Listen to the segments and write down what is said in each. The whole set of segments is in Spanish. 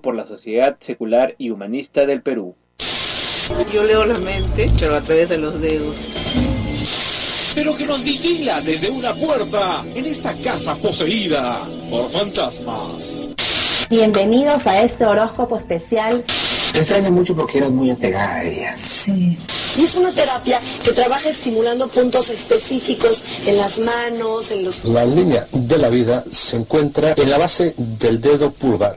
por la Sociedad Secular y Humanista del Perú. Yo leo la mente, pero a través de los dedos. Pero que nos vigila desde una puerta en esta casa poseída por fantasmas. Bienvenidos a este horóscopo especial. Te extraño mucho porque eras muy apegada a ella. Sí. Y es una terapia que trabaja estimulando puntos específicos en las manos, en los... La línea de la vida se encuentra en la base del dedo pulgar.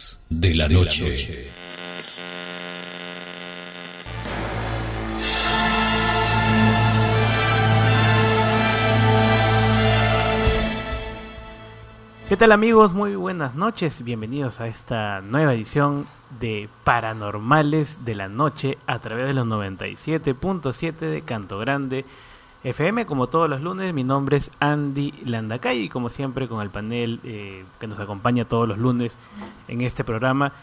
de la Noche. ¿Qué tal amigos? Muy buenas noches. Bienvenidos a esta nueva edición de Paranormales de la Noche a través de los 97.7 de Canto Grande FM. Como todos los lunes, mi nombre es Andy Landacay y como siempre con el panel eh, que nos acompaña todos los lunes en este programa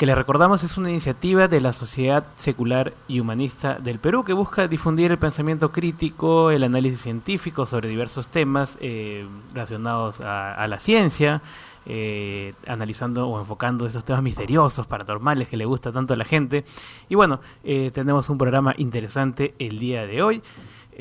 que le recordamos es una iniciativa de la Sociedad Secular y Humanista del Perú que busca difundir el pensamiento crítico, el análisis científico sobre diversos temas eh, relacionados a, la ciencia, eh, analizando o enfocando esos temas misteriosos, paranormales que le gusta tanto a la gente. Y bueno, eh, tenemos un programa interesante el día de hoy.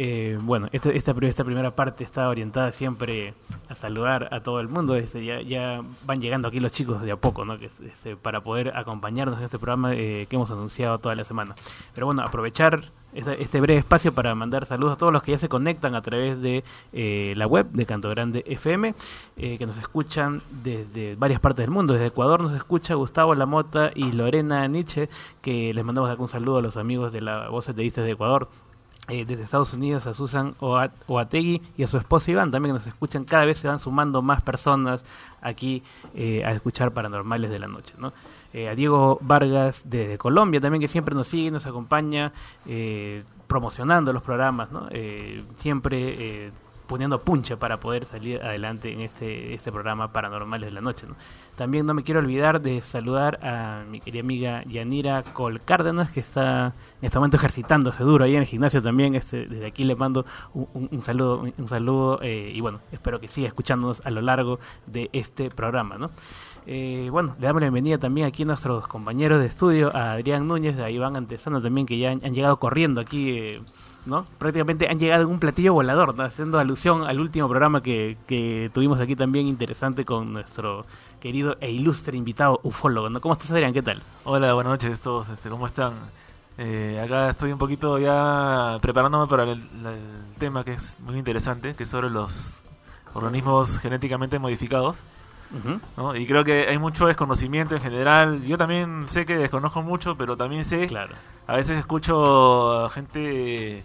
Eh, bueno, esta, esta, esta, primera parte está orientada siempre a saludar a todo el mundo. Este, ya, ya van llegando aquí los chicos de a poco, ¿no? Este, para poder acompañarnos en este programa eh, que hemos anunciado toda la semana. Pero bueno, aprovechar este, breve espacio para mandar saludos a todos los que ya se conectan a través de eh, la web de Canto Grande FM, que nos escuchan desde varias partes del mundo. Desde Ecuador nos escucha Gustavo Lamota y Lorena Nietzsche, que les mandamos algún saludo a los amigos de la Voz de de Ecuador eh, desde Estados Unidos a Susan Oategui y a su esposa Iván también que nos escuchan. Cada vez se van sumando más personas aquí eh, a escuchar Paranormales de la Noche. ¿no? Eh, a Diego Vargas desde Colombia también que siempre nos sigue, nos acompaña promocionando los programas. ¿no? siempre poniendo punche para poder salir adelante en este, este programa Paranormales de la Noche. ¿no? También no me quiero olvidar de saludar a mi querida amiga Yanira Col Cárdenas, que está en este momento ejercitándose duro ahí en el gimnasio también. Este, desde aquí le mando un, saludo, un saludo eh, y bueno, espero que siga escuchándonos a lo largo de este programa. ¿no? Eh, bueno, le damos la bienvenida también aquí a nuestros compañeros de estudio, a Adrián Núñez, a Iván Antesano también, que ya han, llegado corriendo aquí. Eh, ¿no? Prácticamente han llegado en un platillo volador, haciendo alusión al último programa que, que, tuvimos aquí también interesante con nuestro querido e ilustre invitado ufólogo. ¿no? ¿Cómo estás, Adrián? ¿Qué tal? Hola, buenas noches todos. Este, ¿Cómo están? Eh, acá estoy un poquito ya preparándome para el, tema que es muy interesante, que es sobre los organismos genéticamente modificados. Y creo que hay mucho desconocimiento en general. Yo también sé que desconozco mucho, pero también sé, claro. a veces escucho a gente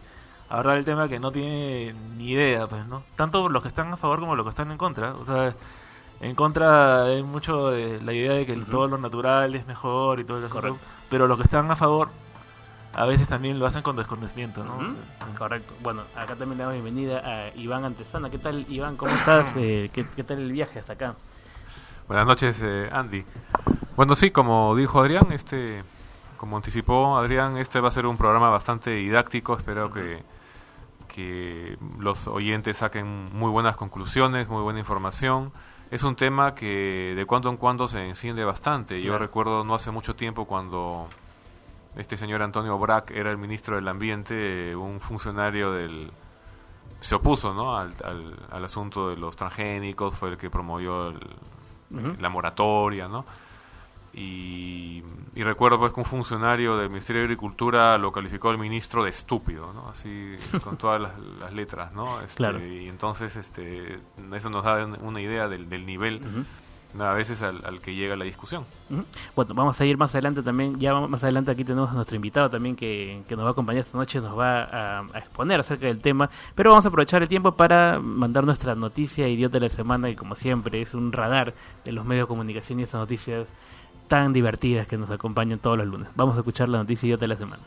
hablar del tema que no tiene ni idea, pues, ¿no? Tanto los que están a favor como los que están en contra. O sea, en contra hay mucho de la idea de que todo lo natural es mejor y todo eso. Pero los que están a favor a veces también lo hacen con desconocimiento, ¿no? Correcto. Bueno, acá también le damos bienvenida a Iván Antesana. ¿Qué tal, Iván? ¿Cómo estás? Eh, ¿qué, tal el viaje hasta acá? Buenas noches, eh, Andy. Bueno, sí, como dijo Adrián, este, como anticipó Adrián, este va a ser un programa bastante didáctico. Espero que que los oyentes saquen muy buenas conclusiones, muy buena información. Es un tema que de cuando en cuando se enciende bastante. Yo recuerdo no hace mucho tiempo cuando este señor Antonio Brack era el ministro del Ambiente, un funcionario del se opuso ¿no? al, al, asunto de los transgénicos, fue el que promovió la moratoria, ¿no? Y, recuerdo pues que un funcionario del Ministerio de Agricultura lo calificó el ministro de estúpido, ¿no? Así con todas las, letras, ¿no? Este, y entonces este, eso nos da una idea del, nivel a veces al, que llega la discusión. Bueno, vamos a ir más adelante también, ya más adelante aquí tenemos a nuestro invitado también que, que nos va a acompañar esta noche, nos va a, exponer acerca del tema, pero vamos a aprovechar el tiempo para mandar nuestra noticia idiota de la semana, y como siempre es un radar de los medios de comunicación y estas noticias tan divertidas que nos acompañan todos los lunes. Vamos a escuchar la noticia idiota de la semana.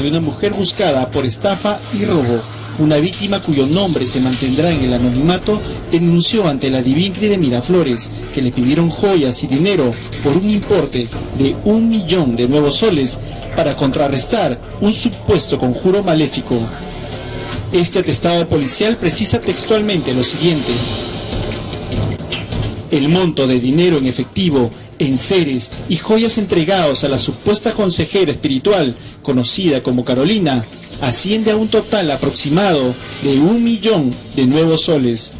De una mujer buscada por estafa y robo. Una víctima cuyo nombre se mantendrá en el anonimato denunció ante la Divincri de Miraflores que le pidieron joyas y dinero por un importe de un millón de nuevos soles para contrarrestar un supuesto conjuro maléfico. Este atestado policial precisa textualmente lo siguiente. El monto de dinero en efectivo enseres y joyas entregados a la supuesta consejera espiritual, conocida como Carolina, asciende a un total aproximado de un millón de nuevos soles.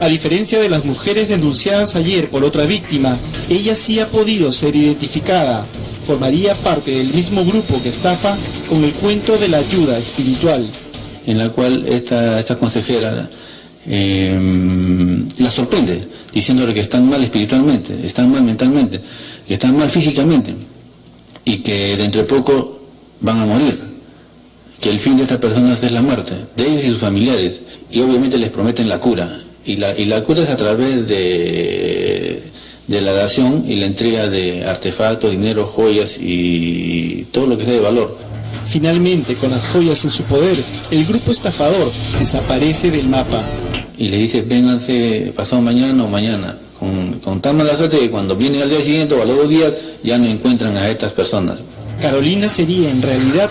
A diferencia de las mujeres denunciadas ayer por otra víctima, ella sí ha podido ser identificada. Formaría parte del mismo grupo que estafa con el cuento de la ayuda espiritual. En la cual esta, esta consejera eh, la sorprende, diciéndole que están mal espiritualmente, están mal mentalmente, que están mal físicamente y que dentro de poco van a morir, que el fin de estas personas es la muerte, de ellos y sus familiares, y obviamente les prometen la cura, y la, y la cura es a través de, de la dación y la entrega de artefactos, dinero, joyas y todo lo que sea de valor. Finalmente, con las joyas en su poder, el grupo estafador desaparece del mapa y le dice, vénganse pasado mañana o mañana, con, con tan mala suerte que cuando vienen al día siguiente o a los dos días ya no encuentran a estas personas. Carolina sería en realidad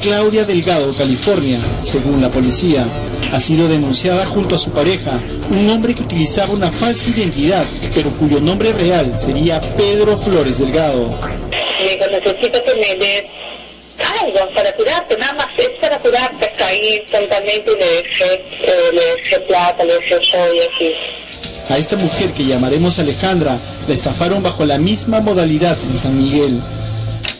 Claudia Delgado, California, según la policía. Ha sido denunciada junto a su pareja, un hombre que utilizaba una falsa identidad, pero cuyo nombre real sería Pedro Flores Delgado. necesito que me des algo para curarte, nada más es para curarte. Caí tontamente y le dejé, eh, le dejé plata, le dejé joyas y... A esta mujer que llamaremos Alejandra la estafaron bajo la misma modalidad en San Miguel.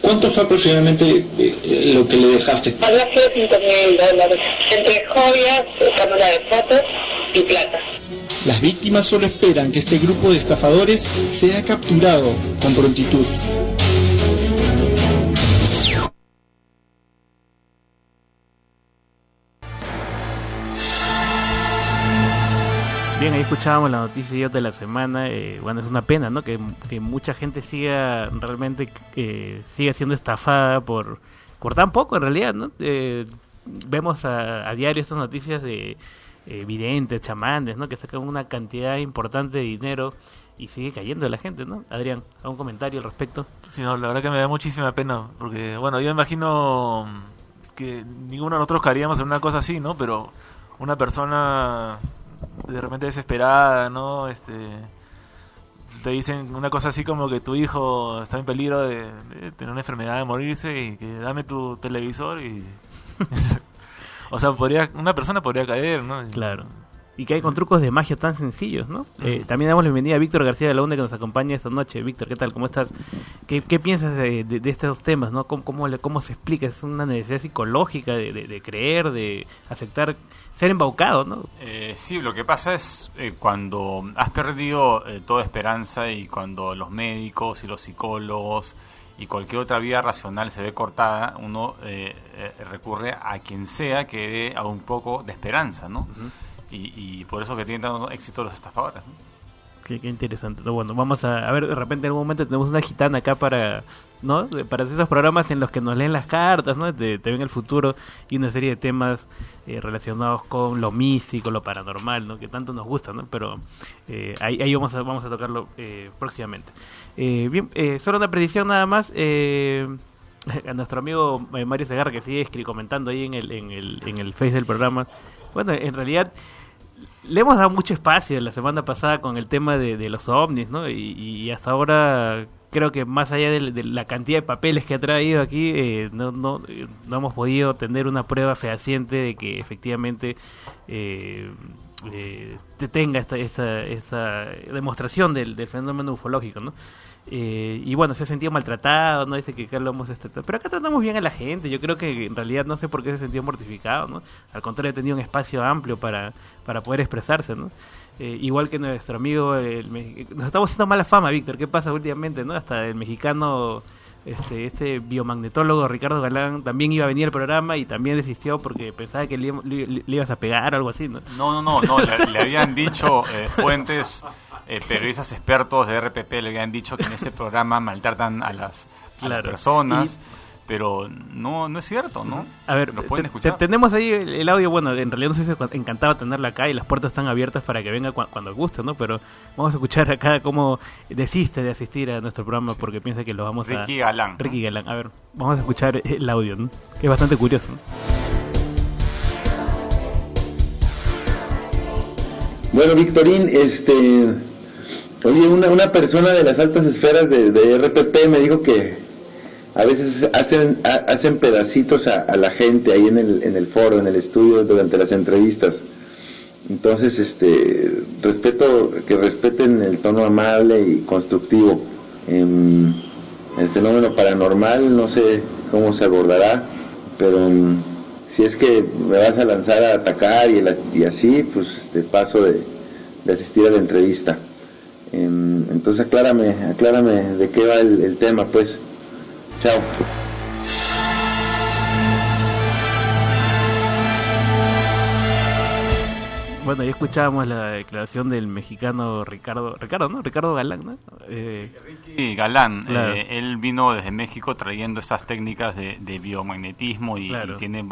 ¿Cuánto fue aproximadamente eh, lo que le dejaste? Había sido 5 mil dólares, entre joyas, cámara de fotos y plata. Las víctimas solo esperan que este grupo de estafadores sea capturado con prontitud. Bien, ahí escuchábamos la noticia de la semana. Eh, bueno, es una pena, ¿no? Que, mucha gente siga realmente eh, siga siendo estafada por, por tan poco, en realidad, ¿no? Eh, vemos a, diario estas noticias de eh, videntes, chamanes, ¿no? Que sacan una cantidad importante de dinero y sigue cayendo la gente, ¿no? Adrián, ¿algún comentario al respecto? Sí, no, la verdad que me da muchísima pena, porque, bueno, yo imagino que ninguno de nosotros caeríamos en una cosa así, ¿no? Pero una persona de repente desesperada, ¿no? Este, te dicen una cosa así como que tu hijo está en peligro de, tener una enfermedad, de morirse y que dame tu televisor y... o sea, podría una persona podría caer, ¿no? Claro y que hay con trucos de magia tan sencillos, ¿no? Eh, también damos la bienvenida a Víctor García de la UNE que nos acompaña esta noche. Víctor, ¿qué tal? ¿Cómo estás? ¿Qué, piensas de, estos temas, no? ¿Cómo, cómo, se explica? ¿Es una necesidad psicológica de, creer, de aceptar, ser embaucado, no? Eh, sí, lo que pasa es eh, cuando has perdido toda esperanza y cuando los médicos y los psicólogos y cualquier otra vía racional se ve cortada, uno recurre a quien sea que dé a un poco de esperanza, ¿no? Y, por eso que tienen tanto éxito los estafadores. Qué, interesante. Bueno, vamos a, ver, de repente en algún momento tenemos una gitana acá para, ¿no? Para esos programas en los que nos leen las cartas, ¿no? Te, ven el futuro y una serie de temas eh, relacionados con lo místico, lo paranormal, ¿no? Que tanto nos gusta, ¿no? Pero eh, ahí, ahí vamos a, vamos a tocarlo eh, próximamente. bien, solo una predicción nada más. a nuestro amigo Mario Segarra que sigue comentando ahí en el, en el, en el face del programa. Bueno, en realidad le hemos dado mucho espacio la semana pasada con el tema de, los ovnis, ¿no? Y, hasta ahora creo que más allá de, la cantidad de papeles que ha traído aquí, eh, no, no, no, hemos podido tener una prueba fehaciente de que efectivamente eh, eh, tenga esta, esta, esta demostración del, fenómeno ufológico, ¿no? Eh, y bueno, se ha sentido maltratado, ¿no? Dice que acá lo hemos este, Pero acá tratamos bien a la gente. Yo creo que en realidad no sé por qué se ha sentido mortificado, ¿no? Al contrario, ha tenido un espacio amplio para, para poder expresarse, ¿no? Eh, igual que nuestro amigo, el, nos estamos haciendo mala fama, Víctor. ¿Qué pasa últimamente, no? Hasta el mexicano, este, este biomagnetólogo Ricardo Galán también iba a venir al programa y también desistió porque pensaba que le, le- le ibas a pegar o algo así, ¿no? No, no, no, no le, le habían dicho eh, fuentes, eh, periodistas expertos de RPP, le habían dicho que en ese programa maltratan a las, a las Claro. personas, pero no no es cierto, ¿no? A ver, ¿Lo pueden te- escuchar? te- tenemos ahí el, el audio, bueno, en realidad nos hubiese cu- encantado tenerla acá y las puertas están abiertas para que venga cua- cuando guste, ¿no? Pero vamos a escuchar acá cómo desiste de asistir a nuestro programa porque piensa que lo vamos a... Ricky Galán, ¿no? Ricky Galán, a ver, vamos a escuchar el audio, ¿no? Que es bastante curioso, ¿no? Bueno, Victorín, este, oye, una, una persona de las altas esferas de, de RPP me dijo que a veces hacen ha- hacen pedacitos a, a la gente ahí en el, en el foro, en el estudio durante las entrevistas. Entonces, este, respeto que respeten el tono amable y constructivo. Em, el fenómeno paranormal, no sé cómo se abordará, pero si es que me vas a lanzar a atacar y, así, pues de paso de, de asistir a la entrevista. Em, entonces aclárame, aclárame de qué va el tema, pues. Chao. Bueno, ya escuchábamos la declaración del mexicano Ricardo, Ricardo, ¿no? Ricardo Galán, ¿no? Eh, Ricky Galán, Claro. eh, él vino desde México trayendo estas técnicas de, de biomagnetismo y, Claro. y tiene,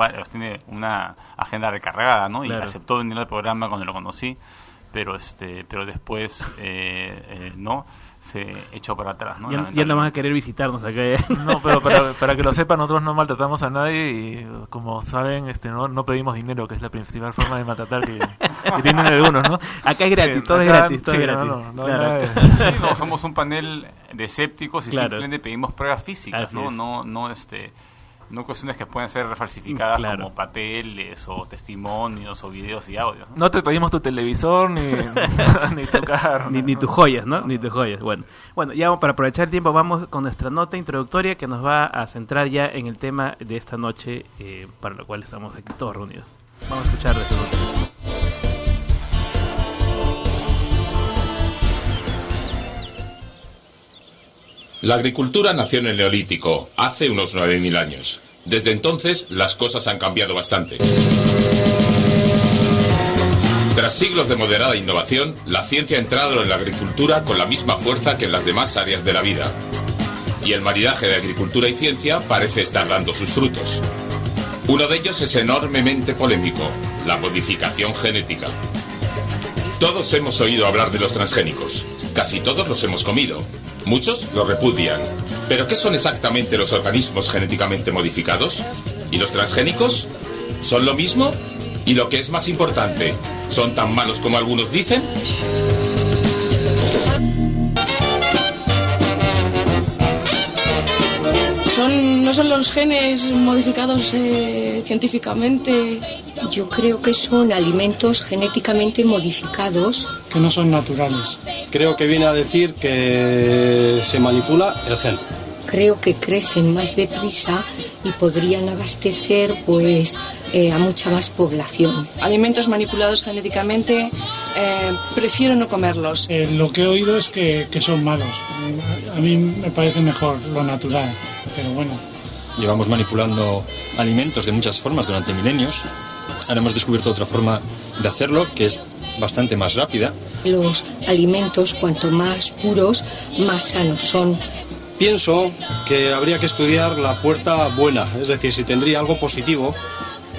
una agenda recargada, ¿no? Claro. Y aceptó venir al programa cuando lo conocí, pero este, pero después eh, eh, no se echó para atrás, ¿no? ya, ya no van a querer visitarnos acá. No, pero para, para que lo sepan, nosotros no maltratamos a nadie y como saben, este no, no pedimos dinero, que es la principal forma de maltratar que, que tienen algunos, ¿no? Acá es gratis, todo es gratis, todo es sí, gratis. No, no, no, Claro. nada de- Sí, no, somos un panel de escépticos y Claro. simplemente pedimos pruebas físicas, Así ¿no? es. No, no, este, no cuestiones que pueden ser falsificadas Claro. como papeles o testimonios o videos y audios. ¿no? No te pedimos tu televisor ni, ni tu carro. ni, ni tus joyas, ¿no? Ni tus joyas. Bueno, bueno, ya para aprovechar el tiempo vamos con nuestra nota introductoria que nos va a centrar ya en el tema de esta noche eh, para lo cual estamos aquí todos reunidos. Vamos a escuchar de esta nota. La agricultura nació en el Neolítico, hace unos 9.000 años. Desde entonces, las cosas han cambiado bastante. Tras siglos de moderada innovación, la ciencia ha entrado en la agricultura con la misma fuerza que en las demás áreas de la vida. Y el maridaje de agricultura y ciencia parece estar dando sus frutos. Uno de ellos es enormemente polémico, la modificación genética. Todos hemos oído hablar de los transgénicos. Casi todos los hemos comido. Muchos los repudian. ¿Pero qué son exactamente los organismos genéticamente modificados? ¿Y los transgénicos? ¿Son lo mismo? ¿Y lo que es más importante? ¿Son tan malos como algunos dicen? Son, no son los genes modificados eh, científicamente. Yo creo que son alimentos genéticamente modificados. que no son naturales. Creo que viene a decir que se manipula el gen. Creo que crecen más deprisa y podrían abastecer pues eh, a mucha más población. Alimentos manipulados genéticamente, eh, prefiero no comerlos. Eh, lo que he oído es que, que son malos. A mí me parece mejor lo natural, pero bueno. Llevamos manipulando alimentos de muchas formas durante milenios. Ahora hemos descubierto otra forma de hacerlo que es bastante más rápida. Los alimentos, cuanto más puros, más sanos son. Pienso que habría que estudiar la puerta buena, es decir, si tendría algo positivo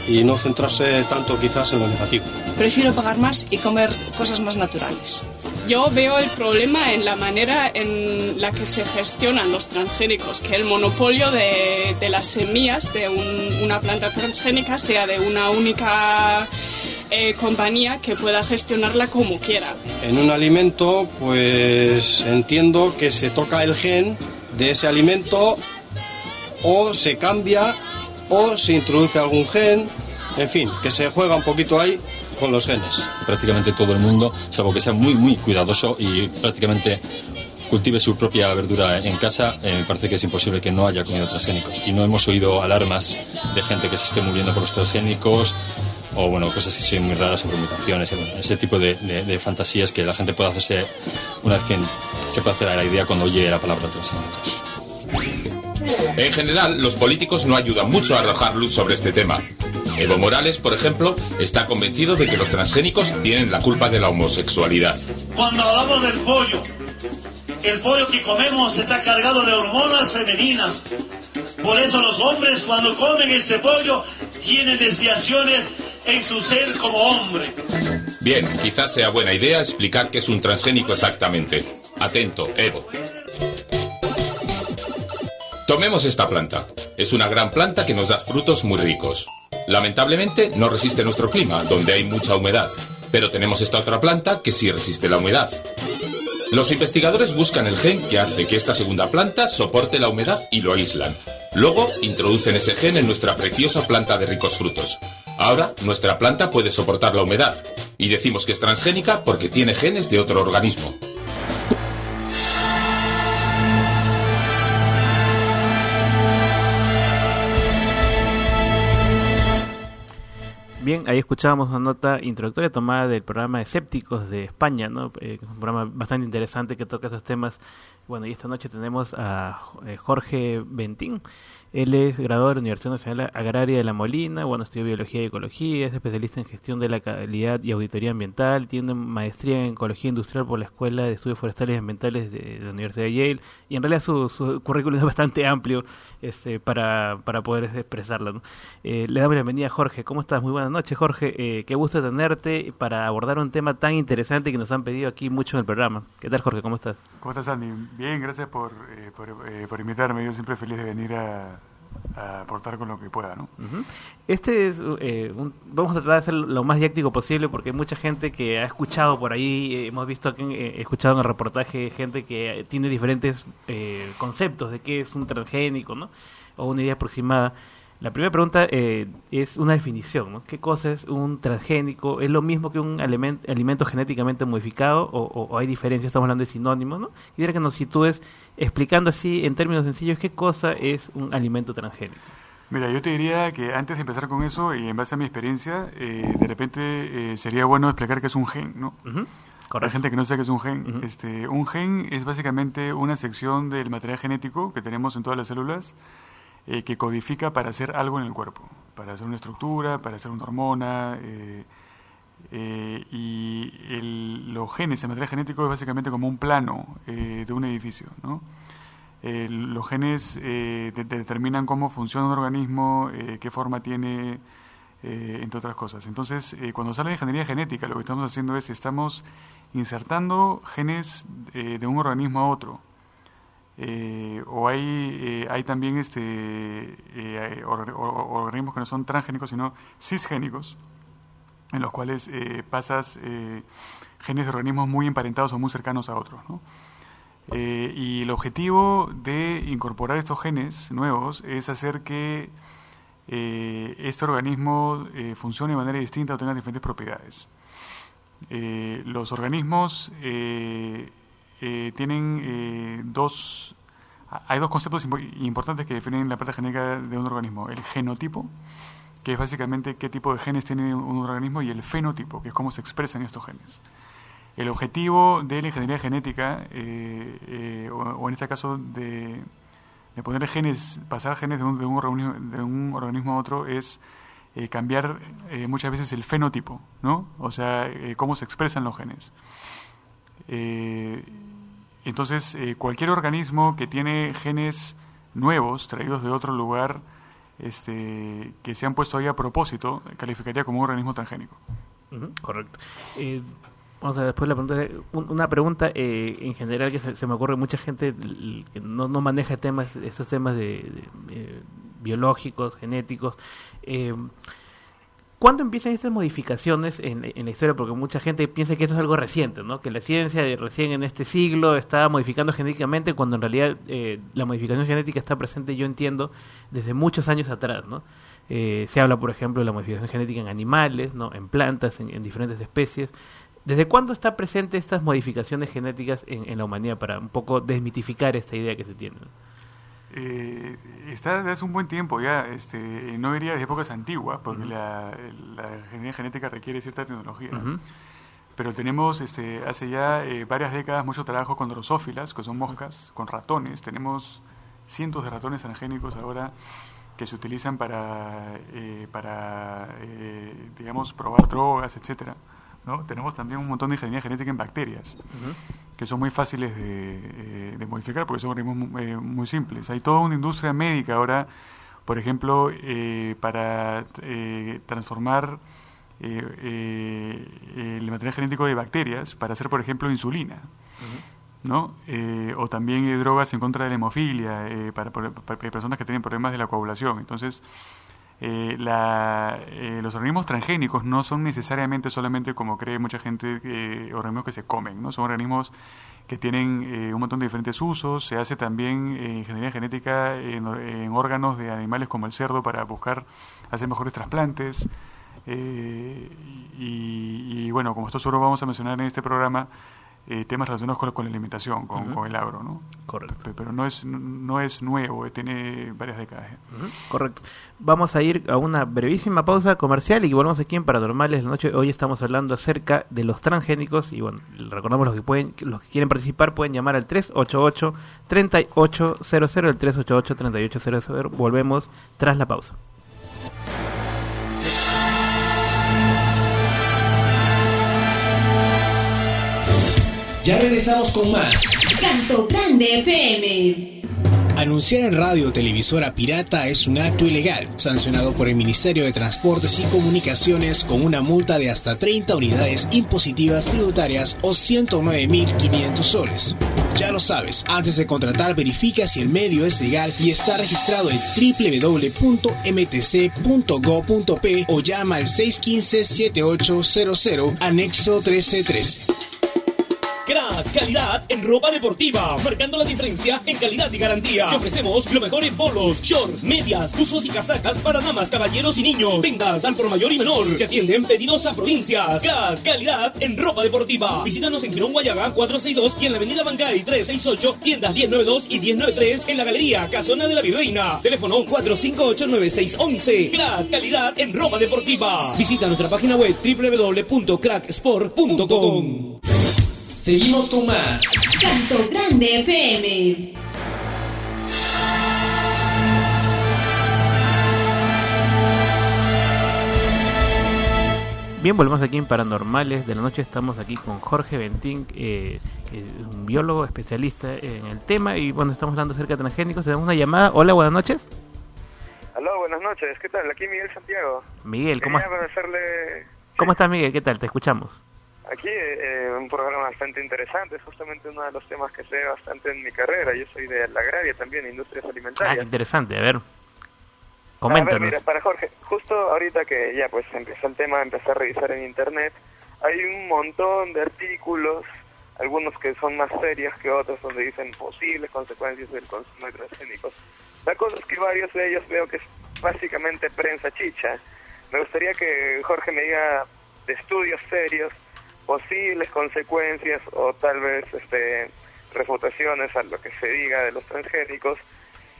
y no centrarse tanto quizás en lo negativo. Prefiero pagar más y comer cosas más naturales. Yo veo el problema en la manera en la que se gestionan los transgénicos, que el monopolio de, las semillas de un- una planta transgénica sea de una única eh, compañía que pueda gestionarla como quiera. En un alimento, pues entiendo que se toca el gen de ese alimento o se cambia o se introduce algún gen, en fin, que se juega un poquito ahí con los genes. Prácticamente todo el mundo, salvo que sea muy, muy cuidadoso y prácticamente cultive su propia verdura en casa, eh, me parece que es imposible que no haya comido transgénicos. Y no hemos oído alarmas de gente que se esté muriendo por los transgénicos o bueno, cosas que son muy raras sobre mutaciones, ese tipo de, fantasías que la gente puede hacerse una vez que se puede hacer la idea cuando oye la palabra transgénicos. En general, los políticos no ayudan mucho a arrojar luz sobre este tema. Evo Morales, por ejemplo, está convencido de que los transgénicos tienen la culpa de la homosexualidad. Cuando hablamos del pollo, el pollo que comemos está cargado de hormonas femeninas. Por eso los hombres cuando comen este pollo tienen desviaciones en su ser como hombre. Bien, quizás sea buena idea explicar qué es un transgénico exactamente. Atento, Evo. Tomemos esta planta. Es una gran planta que nos da frutos muy ricos. Lamentablemente no resiste nuestro clima, donde hay mucha humedad. Pero tenemos esta otra planta que sí resiste la humedad. Los investigadores buscan el gen que hace que esta segunda planta soporte la humedad y lo aíslan. Luego introducen ese gen en nuestra preciosa planta de ricos frutos. Ahora nuestra planta puede soportar la humedad y decimos que es transgénica porque tiene genes de otro organismo. Bien, ahí escuchábamos una nota introductoria tomada del programa Escépticos de España, ¿no? Eh, un programa bastante interesante que toca esos temas. Bueno, y esta noche tenemos a eh, Jorge Bentín. Él es graduado de la Universidad Nacional Agraria de La Molina, bueno, estudió Biología y Ecología, es especialista en Gestión de la Calidad y Auditoría Ambiental, tiene maestría en Ecología Industrial por la Escuela de Estudios Forestales y Ambientales de la Universidad de Yale, y en realidad su, su currículum es bastante amplio este, para, para poder expresarlo. ¿no? Eh, le damos la bienvenida a Jorge. ¿Cómo estás? Muy buenas noches, Jorge. Eh, qué gusto tenerte para abordar un tema tan interesante que nos han pedido aquí mucho en el programa. ¿Qué tal, Jorge? ¿Cómo estás? ¿Cómo estás, Andy? Bien, gracias por, eh, por, eh, por invitarme. Yo siempre feliz de venir a aportar con lo que pueda, ¿no? Ujú. Este es, eh, un- vamos a tratar de hacer lo más didáctico posible porque hay mucha gente que ha escuchado por ahí, eh, hemos visto aquí, eh, escuchado en el reportaje gente que tiene diferentes eh, conceptos de qué es un transgénico, ¿no? O una idea aproximada. La primera pregunta eh, es una definición, ¿no? ¿Qué cosa es un transgénico? ¿Es lo mismo que un alimen- alimento genéticamente modificado o, o- o hay diferencias? Estamos hablando de sinónimos, ¿no? Quisiera que nos sitúes explicando así en términos sencillos qué cosa es un alimento transgénico. Mira, yo te diría que antes de empezar con eso y en base a mi experiencia, eh, de repente eh, sería bueno explicar qué es un gen, ¿no? Hay gente que no sabe qué es un gen. este, un gen es básicamente una sección del material genético que tenemos en todas las células eh, que codifica para hacer algo en el cuerpo, para hacer una estructura, para hacer una hormona. eh, eh, y el- los genes, el material genético es básicamente como un plano eh, de un edificio, ¿no? Los genes eh, de- determinan cómo funciona un organismo, qué forma tiene, entre otras cosas. Entonces, cuando sale de ingeniería genética, lo que estamos haciendo es estamos insertando genes de un organismo a otro. Eh, o hay, eh, hay también este, eh, organismos que no son transgénicos, sino cisgénicos, en los cuales pasas genes de organismos muy emparentados o muy cercanos a otros. y el objetivo de incorporar estos genes nuevos es hacer que este organismo funcione de manera distinta o tenga diferentes propiedades. Los organismos eh, tienen eh, dos... Hay dos conceptos impo- importantes que definen la parte genética de un organismo. El genotipo, que es básicamente qué tipo de genes tiene un organismo, y el fenotipo, que es cómo se expresan estos genes. El objetivo de la ingeniería genética, eh, o, en este caso de, de poner genes, pasar genes de un, de un, organismo, de un organismo a otro, es cambiar muchas veces el fenotipo, ¿no? O sea, cómo se expresan los genes. Entonces, eh, cualquier organismo que tiene genes nuevos, traídos de otro lugar, este, que se han puesto ahí a propósito, calificaría como un organismo transgénico. Ujú, correcto. Eh, vamos a ver después la pregunta. un- Una pregunta eh, en general que se, me ocurre mucha gente que no, no maneja temas, estos temas de, de, eh, biológicos, genéticos. ¿Cuándo empiezan estas modificaciones en, la historia? Porque mucha gente piensa que esto es algo reciente, ¿no? Que la ciencia de recién en este siglo está modificando genéticamente cuando en realidad eh, la modificación genética está presente, yo entiendo, desde muchos años atrás, ¿no? Eh, se habla, por ejemplo, de la modificación genética en animales, ¿no? En plantas, en, en diferentes especies. ¿Desde cuándo está presente estas modificaciones genéticas en, la humanidad para un poco desmitificar esta idea que se tiene? Eh, está desde hace un buen tiempo ya, este, no diría de épocas antiguas, porque la, ingeniería genética requiere cierta tecnología. Pero tenemos este, hace ya eh, varias décadas mucho trabajo con drosófilas, que son moscas, con ratones. Tenemos cientos de ratones transgénicos ahora que se utilizan para, eh, para digamos, probar drogas, etcétera. ¿No? Tenemos también un montón de ingeniería genética en bacterias, que son muy fáciles de, eh, modificar porque son organismos eh, muy simples. Hay toda una industria médica ahora, por ejemplo, eh, para transformar el material genético de bacterias para hacer, por ejemplo, insulina. ¿no? o también drogas en contra de la hemofilia para, para, personas que tienen problemas de la coagulación. Entonces, eh, la, eh, los organismos transgénicos no son necesariamente solamente como cree mucha gente eh, organismos que se comen, ¿no? son organismos que tienen eh, un montón de diferentes usos, se hace también ingeniería genética en, órganos de animales como el cerdo para buscar hacer mejores trasplantes y, y, bueno, como esto solo vamos a mencionar en este programa, eh, temas relacionados con, la alimentación, con, el agro, ¿no? Correcto. Pero no es, no es nuevo, eh, tiene varias décadas. Correcto. Vamos a ir a una brevísima pausa comercial y volvemos aquí en Paranormales la noche. Hoy estamos hablando acerca de los transgénicos y bueno, recordamos los que pueden, los que quieren participar pueden llamar al 388 3800 el 388 3800. Volvemos tras la pausa. Ya regresamos con más. Canto Grande FM. Anunciar en radio o televisora pirata es un acto ilegal, sancionado por el Ministerio de Transportes y Comunicaciones con una multa de hasta 30 unidades impositivas tributarias o 109.500 soles. Ya lo sabes, antes de contratar verifica si el medio es legal y está registrado en www.mtc.go.p o llama al 615-7800 anexo 1313. Crack, calidad en ropa deportiva, marcando la diferencia en calidad y garantía. Te ofrecemos lo mejor en polos, short, medias, usos y casacas para damas, caballeros y niños. Vendas al por mayor y menor. Se atienden pedidos a provincias. Crack, calidad en ropa deportiva. Visítanos en Girón Guayaga 462 y en la avenida Bancay 368, tiendas 1092 y 1093 en la galería Casona de la Virreina. Teléfono 4589611. Crack, calidad en ropa deportiva. Visita nuestra página web www.cracksport.com. Seguimos con más. Canto Grande FM. Bien, volvemos aquí en Paranormales de la Noche. Estamos aquí con Jorge Bentín, eh, un biólogo especialista en el tema. Y bueno, estamos hablando acerca de transgénicos. Tenemos una llamada. Hola, buenas noches. Hola, buenas noches. ¿Qué tal? Aquí Miguel Santiago. Miguel, ¿cómo, conocerle... ¿cómo estás, Miguel? ¿Qué tal? Te escuchamos. Aquí eh, un programa bastante interesante, es justamente uno de los temas que sé bastante en mi carrera. Yo soy de la agraria también, industrias alimentarias. Ah, interesante, a ver. Coméntanos. A ver, mira, para Jorge, justo ahorita que ya pues empezó el tema, empecé a revisar en internet, hay un montón de artículos, algunos que son más serios que otros, donde dicen posibles consecuencias del consumo de transgénicos. La cosa es que varios de ellos veo que es básicamente prensa chicha. Me gustaría que Jorge me diga de estudios serios posibles consecuencias o tal vez este, refutaciones a lo que se diga de los transgénicos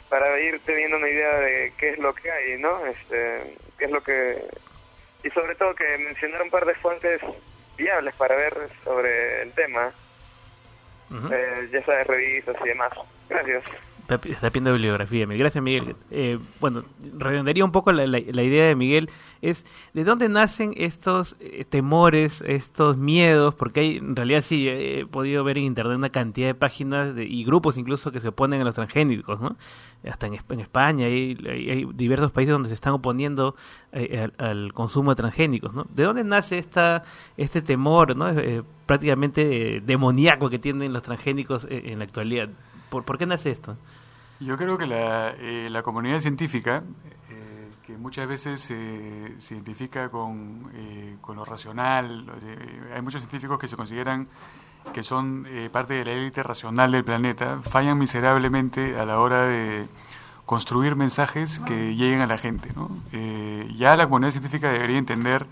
para ir teniendo una idea de qué es lo que hay, ¿no? Este, qué es lo que y sobre todo que mencionar un par de fuentes viables para ver sobre el tema, eh, ya sabes, revistas y demás. Gracias. Está, pidiendo bibliografía. Gracias, Miguel. Eh, bueno, redondearía un poco la, idea de Miguel. Es de dónde nacen estos eh, temores, estos miedos, porque hay, en realidad sí, he podido ver en internet una cantidad de páginas y grupos incluso que se oponen a los transgénicos, ¿no? Hasta en, España hay, hay, diversos países donde se están oponiendo eh, al, consumo de transgénicos, ¿no? ¿De dónde nace esta, este temor, ¿no? prácticamente demoníaco que tienen los transgénicos en la actualidad? ¿Por, ¿Por qué nace esto? Yo creo que la, eh, la comunidad científica, eh, que muchas veces se identifica con, eh, con lo racional, hay muchos científicos que se consideran que son parte de la élite racional del planeta, fallan miserablemente a la hora de construir mensajes que lleguen a la gente. ¿no? ya la comunidad científica debería entender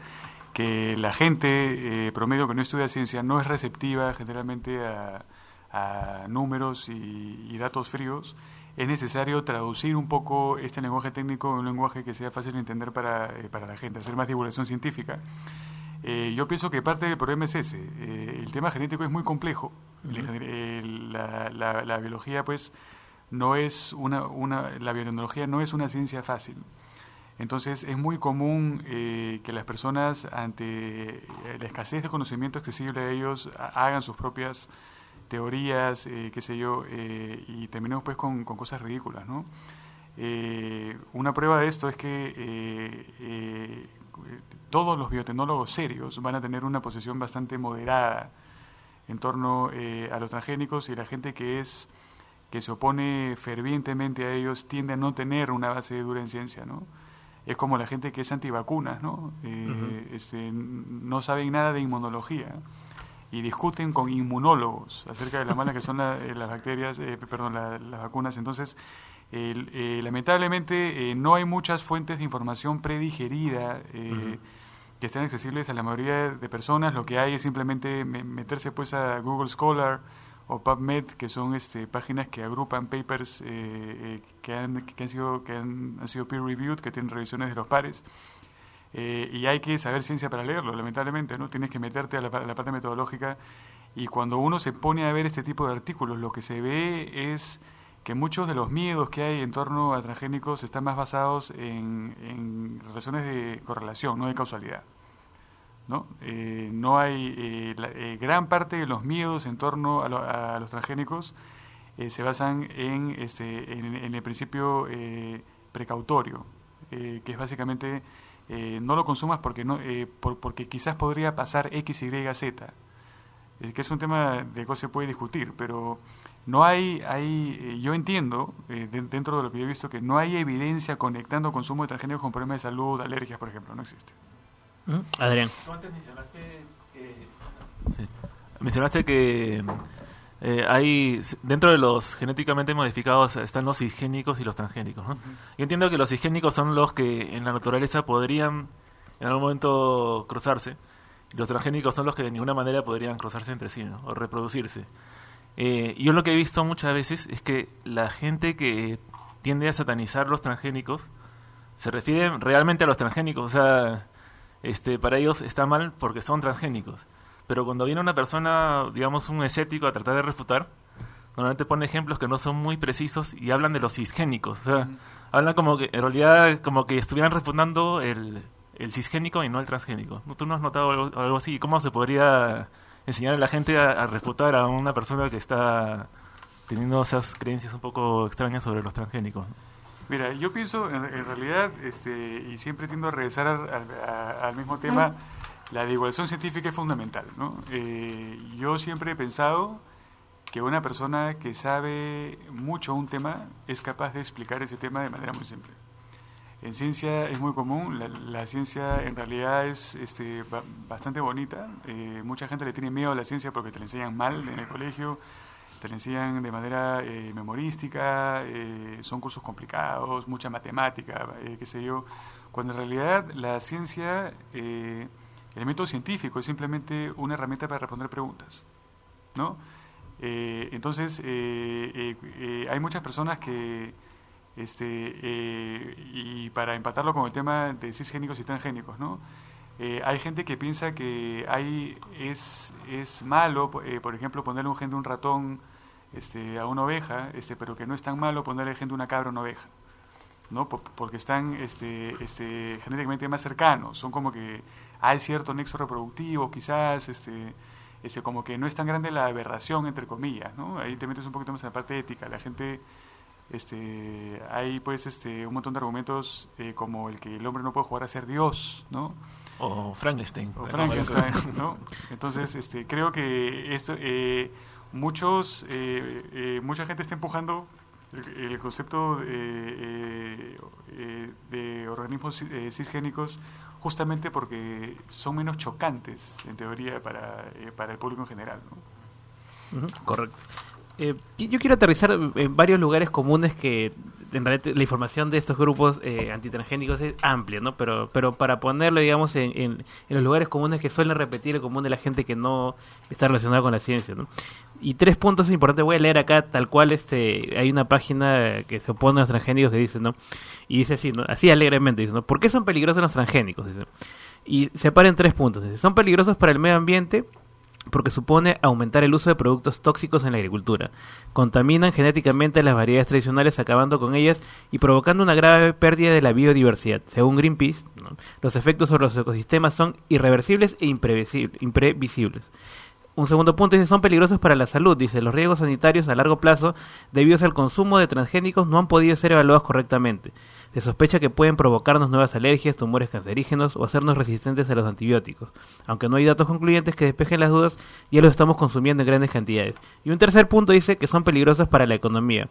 que la gente eh, promedio que no estudia ciencia no es receptiva generalmente a, números y, datos fríos, es necesario traducir un poco este lenguaje técnico en un lenguaje que sea fácil de entender para, eh, para la gente, hacer más divulgación científica. Eh, yo pienso que parte del problema es ese. el tema genético es muy complejo. la, la, biología, pues, no es una, una, la biotecnología no es una ciencia fácil. Entonces es muy común eh, que las personas ante eh, la escasez de conocimiento accesible a ellos hagan sus propias teorías, eh, qué sé yo, y terminemos pues con, cosas ridículas, ¿no? una prueba de esto es que todos los biotecnólogos serios van a tener una posición bastante moderada en torno a los transgénicos y la gente que es que se opone fervientemente a ellos tiende a no tener una base dura en ciencia, ¿no? es como la gente que es antivacunas, ¿no? Eh, este, no saben nada de inmunología y discuten con inmunólogos acerca de la mala que son eh, las bacterias, eh, perdón, las vacunas. Entonces, lamentablemente no hay muchas fuentes de información predigerida que estén accesibles a la mayoría de personas. Lo que hay es simplemente meterse pues a Google Scholar o PubMed, que son este, páginas que agrupan papers eh, eh, que, han, que, han, sido, que han, sido peer-reviewed, que tienen revisiones de los pares. Eh, y hay que saber ciencia para leerlo, lamentablemente, ¿no? Tienes que meterte a la, parte metodológica y cuando uno se pone a ver este tipo de artículos, lo que se ve es que muchos de los miedos que hay en torno a transgénicos están más basados en, en relaciones de correlación, no de causalidad. ¿no? Eh, no hay eh, eh, gran parte de los miedos en torno a, los transgénicos se basan en este en, el principio precautorio que es básicamente no lo consumas porque no porque quizás podría pasar x y z. Que es un tema de que se puede discutir pero no hay, hay yo entiendo dentro de lo que yo he visto que no hay evidencia conectando consumo de transgénicos con problemas de salud alergias por ejemplo no existe. Adrián. mencionaste que... Eh, hay dentro de los genéticamente modificados están los cisgénicos y los transgénicos. Yo entiendo que los cisgénicos son los que en la naturaleza podrían en algún momento cruzarse y los transgénicos son los que de ninguna manera podrían cruzarse entre sí o reproducirse. Eh, yo lo que he visto muchas veces es que la gente que tiende a satanizar los transgénicos se refiere realmente a los transgénicos, o sea, este, para ellos está mal porque son transgénicos. Pero cuando viene una persona, digamos un escéptico, a tratar de refutar, normalmente pone ejemplos que no son muy precisos y hablan de los cisgénicos. O sea, hablan como que, en realidad, como que estuvieran refutando el, el cisgénico y no el transgénico. ¿Tú no has notado algo, así? ¿Cómo se podría enseñar a la gente a, refutar a una persona que está teniendo esas creencias un poco extrañas sobre los transgénicos? Mira, yo pienso en, realidad, este, y siempre tiendo a regresar al, mismo tema, la divulgación científica es fundamental. ¿no? Eh, yo siempre he pensado que una persona que sabe mucho un tema es capaz de explicar ese tema de manera muy simple. En ciencia es muy común, la, ciencia en realidad es este, bastante bonita, eh, mucha gente le tiene miedo a la ciencia porque te la enseñan mal en el colegio, te lo enseñan de manera eh, memorística, eh, son cursos complicados, mucha matemática, qué sé yo, cuando en realidad la ciencia, el método científico es simplemente una herramienta para responder preguntas, ¿no? entonces, hay muchas personas que, este, y para empatarlo con el tema de cisgénicos y transgénicos, ¿no? hay gente que piensa que hay, es, es malo, por ejemplo, ponerle un gen de un ratón este, a una oveja, este, pero que no es tan malo ponerle gente una cabra a una oveja, ¿no? porque están este, este, genéticamente más cercanos, son como que hay cierto nexo reproductivo, quizás, este, este, como que no es tan grande la aberración, entre comillas, ¿no? Ahí te metes un poquito más en la parte ética, la gente... Este, hay pues este, un montón de argumentos eh, como el que el hombre no puede jugar a ser Dios, ¿no? O Frankenstein. O Frankenstein, ¿no? Entonces, este, creo que esto, eh, muchos, eh, eh, mucha gente está empujando el, concepto eh, de organismos cisgénicos justamente porque son menos chocantes, en teoría, para, para el público en general. Correcto. Eh, yo quiero aterrizar en varios lugares comunes que en realidad la información de estos grupos eh, antitransgénicos es amplia, ¿no? Pero, pero para ponerlo, digamos, en, en, los lugares comunes que suelen repetir el común de la gente que no está relacionada con la ciencia, ¿no? Y tres puntos importantes, voy a leer acá tal cual, este, hay una página que se opone a los transgénicos que dice, ¿no? Y dice así, ¿no? Así alegremente, dice, ¿no? ¿Por qué son peligrosos los transgénicos? Dice. Y separen tres puntos, dice, son peligrosos para el medio ambiente, porque supone aumentar el uso de productos tóxicos en la agricultura. Contaminan genéticamente las variedades tradicionales acabando con ellas y provocando una grave pérdida de la biodiversidad. Según Greenpeace, los efectos sobre los ecosistemas son irreversibles e imprevisibles. Un segundo punto dice, son peligrosos para la salud. Dice, los riesgos sanitarios a largo plazo debido al consumo de transgénicos no han podido ser evaluados correctamente. Se sospecha que pueden provocarnos nuevas alergias, tumores cancerígenos o hacernos resistentes a los antibióticos. Aunque no hay datos concluyentes que despejen las dudas, ya los estamos consumiendo en grandes cantidades. Y un tercer punto dice que son peligrosos para la economía,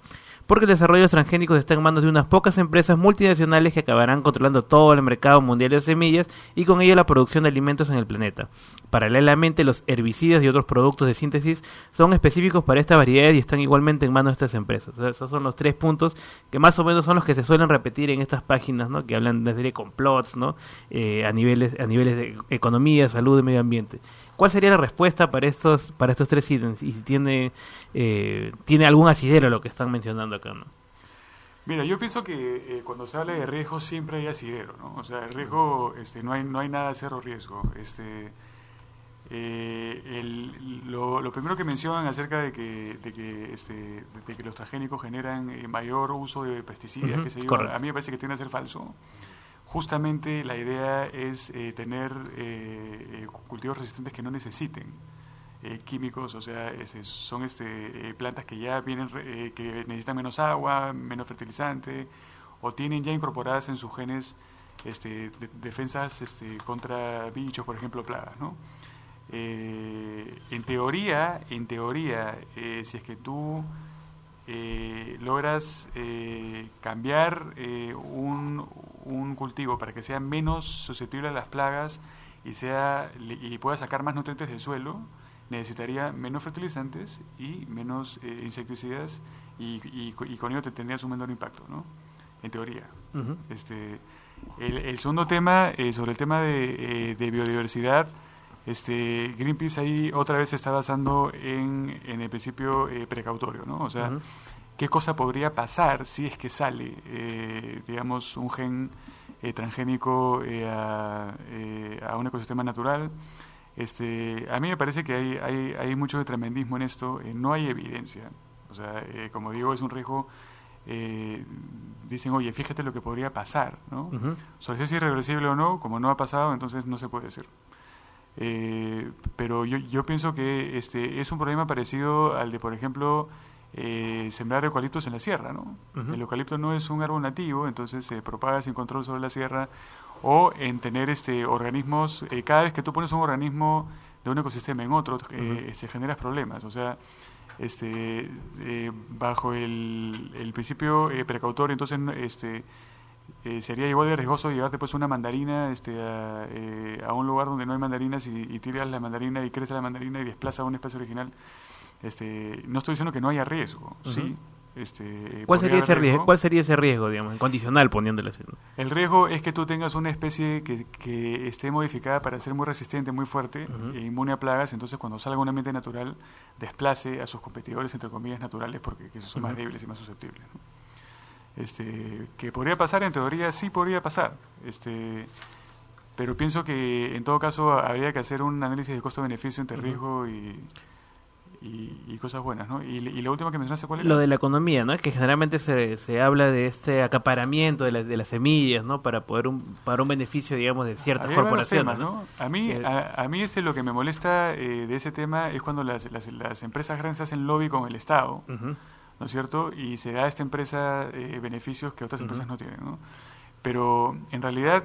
porque el desarrollo de los transgénicos está en manos de unas pocas empresas multinacionales que acabarán controlando todo el mercado mundial de semillas y con ello la producción de alimentos en el planeta. Paralelamente, los herbicidas y otros productos de síntesis son específicos para esta variedad y están igualmente en manos de estas empresas. esos son los tres puntos que más o menos son los que se suelen repetir en estas páginas ¿no? que hablan de serie de complots ¿no? Eh, a niveles a niveles de economía, salud y medio ambiente. ¿Cuál sería la respuesta para estos para estos tres ítems? Y si tiene eh, tiene algún asidero lo que están mencionando acá, ¿no? Mira, yo pienso que eh, cuando se habla de riesgo siempre hay asidero, ¿no? O sea, el riesgo, este, no hay no hay nada de cero riesgo. Este, eh, el, lo, primero que mencionan acerca de que, de que, este, de que los transgénicos generan eh, mayor uso de pesticidas, que se a mí me parece que tiene que ser falso. Justamente la idea es eh, tener cultivos resistentes que no necesiten químicos, o sea, son este, plantas que ya vienen, que necesitan menos agua, menos fertilizante, o tienen ya incorporadas en sus genes este, defensas este, contra bichos, por ejemplo, plagas, ¿no? Eh, en teoría, en teoría, eh, si es que tú eh, logras cambiar un, un, cultivo para que sea menos susceptible a las plagas y sea y pueda sacar más nutrientes del suelo, necesitaría menos fertilizantes y menos insecticidas y, y, con ello te tendrías un menor impacto, ¿no? En teoría. este, el, segundo tema, sobre el tema de, de biodiversidad, este, Greenpeace ahí otra vez se está basando en, en el principio eh, precautorio, ¿no? O sea, ¿qué cosa podría pasar si es que sale, eh, digamos, un gen eh, transgénico a, a, un ecosistema natural? Este, a mí me parece que hay, hay, hay mucho de tremendismo en esto, no hay evidencia. O sea, como digo, es un riesgo dicen, oye, fíjate lo que podría pasar, ¿no? Sobre si es irreversible o no, como no ha pasado, entonces no se puede decir. Eh, pero yo, yo pienso que este es un problema parecido al de, por ejemplo, eh, sembrar eucaliptos en la sierra. ¿no? El eucalipto no es un árbol nativo, entonces se propaga sin control sobre la sierra. O en tener este organismos, eh, cada vez que tú pones un organismo de un ecosistema en otro, eh, se generas problemas. O sea, este, bajo el, el principio precautorio, entonces este, eh, sería igual de riesgoso llevarte pues una mandarina este, a, eh, a, un lugar donde no hay mandarinas y, tiras la mandarina y crece la mandarina y desplaza a una especie original. Este, no estoy diciendo que no haya riesgo, sí. Este, ¿Cuál sería ese riesgo? ¿Cuál sería ese riesgo, digamos, condicional poniéndole así? El riesgo es que tú tengas una especie que, que esté modificada para ser muy resistente, muy fuerte e inmune a plagas, entonces cuando salga un ambiente natural desplace a sus competidores, entre comillas, naturales, porque esos son más débiles y más susceptibles. Este, que podría pasar, en teoría sí podría pasar. Este, pero pienso que en todo caso habría que hacer un análisis de costo-beneficio entre riesgo y, y, cosas buenas, ¿no? Y, y, lo último que mencionaste, ¿cuál era? Lo de la economía, ¿no? Que generalmente se, se habla de este acaparamiento de, de las semillas, ¿no? Para poder un, para un beneficio, digamos, de ciertas corporaciones, ¿no? A mí, a, mí este lo que me molesta eh, de ese tema es cuando las, las, las, empresas grandes hacen lobby con el Estado. ¿No es cierto? Y se da a esta empresa eh, beneficios que otras empresas no tienen, ¿no? Pero en realidad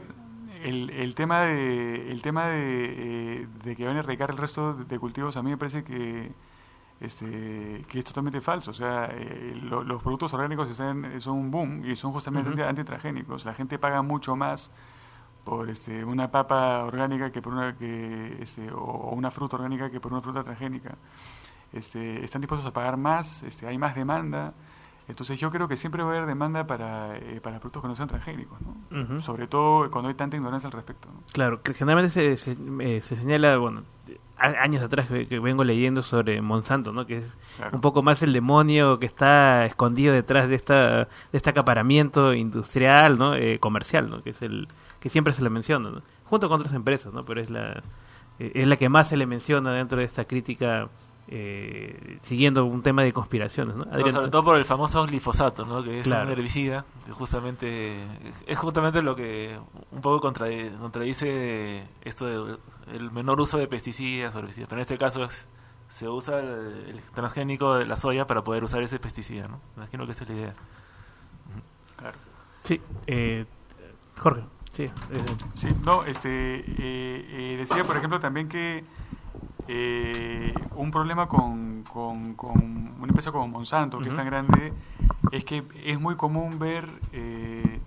el, el tema de el tema de, eh, de que van a erradicar el resto de cultivos a mí me parece que este que es totalmente falso. O sea, eh, los productos orgánicos están, son un boom y son justamente antitragénicos. La gente paga mucho más por este, una papa orgánica que por una que este, o, una fruta orgánica que por una fruta transgénica. Este, están dispuestos a pagar más, este, hay más demanda. Entonces yo creo que siempre va a haber demanda para, eh, para productos que no sean transgénicos, ¿no? Sobre todo cuando hay tanta ignorancia al respecto. ¿no? Claro, que generalmente se, se, eh, se señala, bueno, a- años atrás que, que vengo leyendo sobre Monsanto, ¿no? Que es Claro. un poco más el demonio que está escondido detrás de esta de este acaparamiento industrial, ¿no? Eh, comercial, ¿no? Que es el que siempre se le menciona, ¿no? Junto con otras empresas, ¿no? Pero es la eh, es la que más se le menciona dentro de esta crítica eh, siguiendo un tema de conspiraciones, ¿no? No, Adrián, sobre todo por el famoso glifosato, ¿no? que es Claro. un herbicida, que justamente es justamente lo que un poco contradice, contradice esto del el menor uso de pesticidas o herbicidas. Pero en este caso es- se usa el, el transgénico de la soya para poder usar ese pesticida, ¿no? Imagino que esa es la idea. Claro. Sí, eh, Jorge, sí. eh, Sí, no, este, eh, eh, decía por ejemplo también que eh, un problema con, con, con una empresa como Monsanto, que es tan grande, es que es muy común ver eh,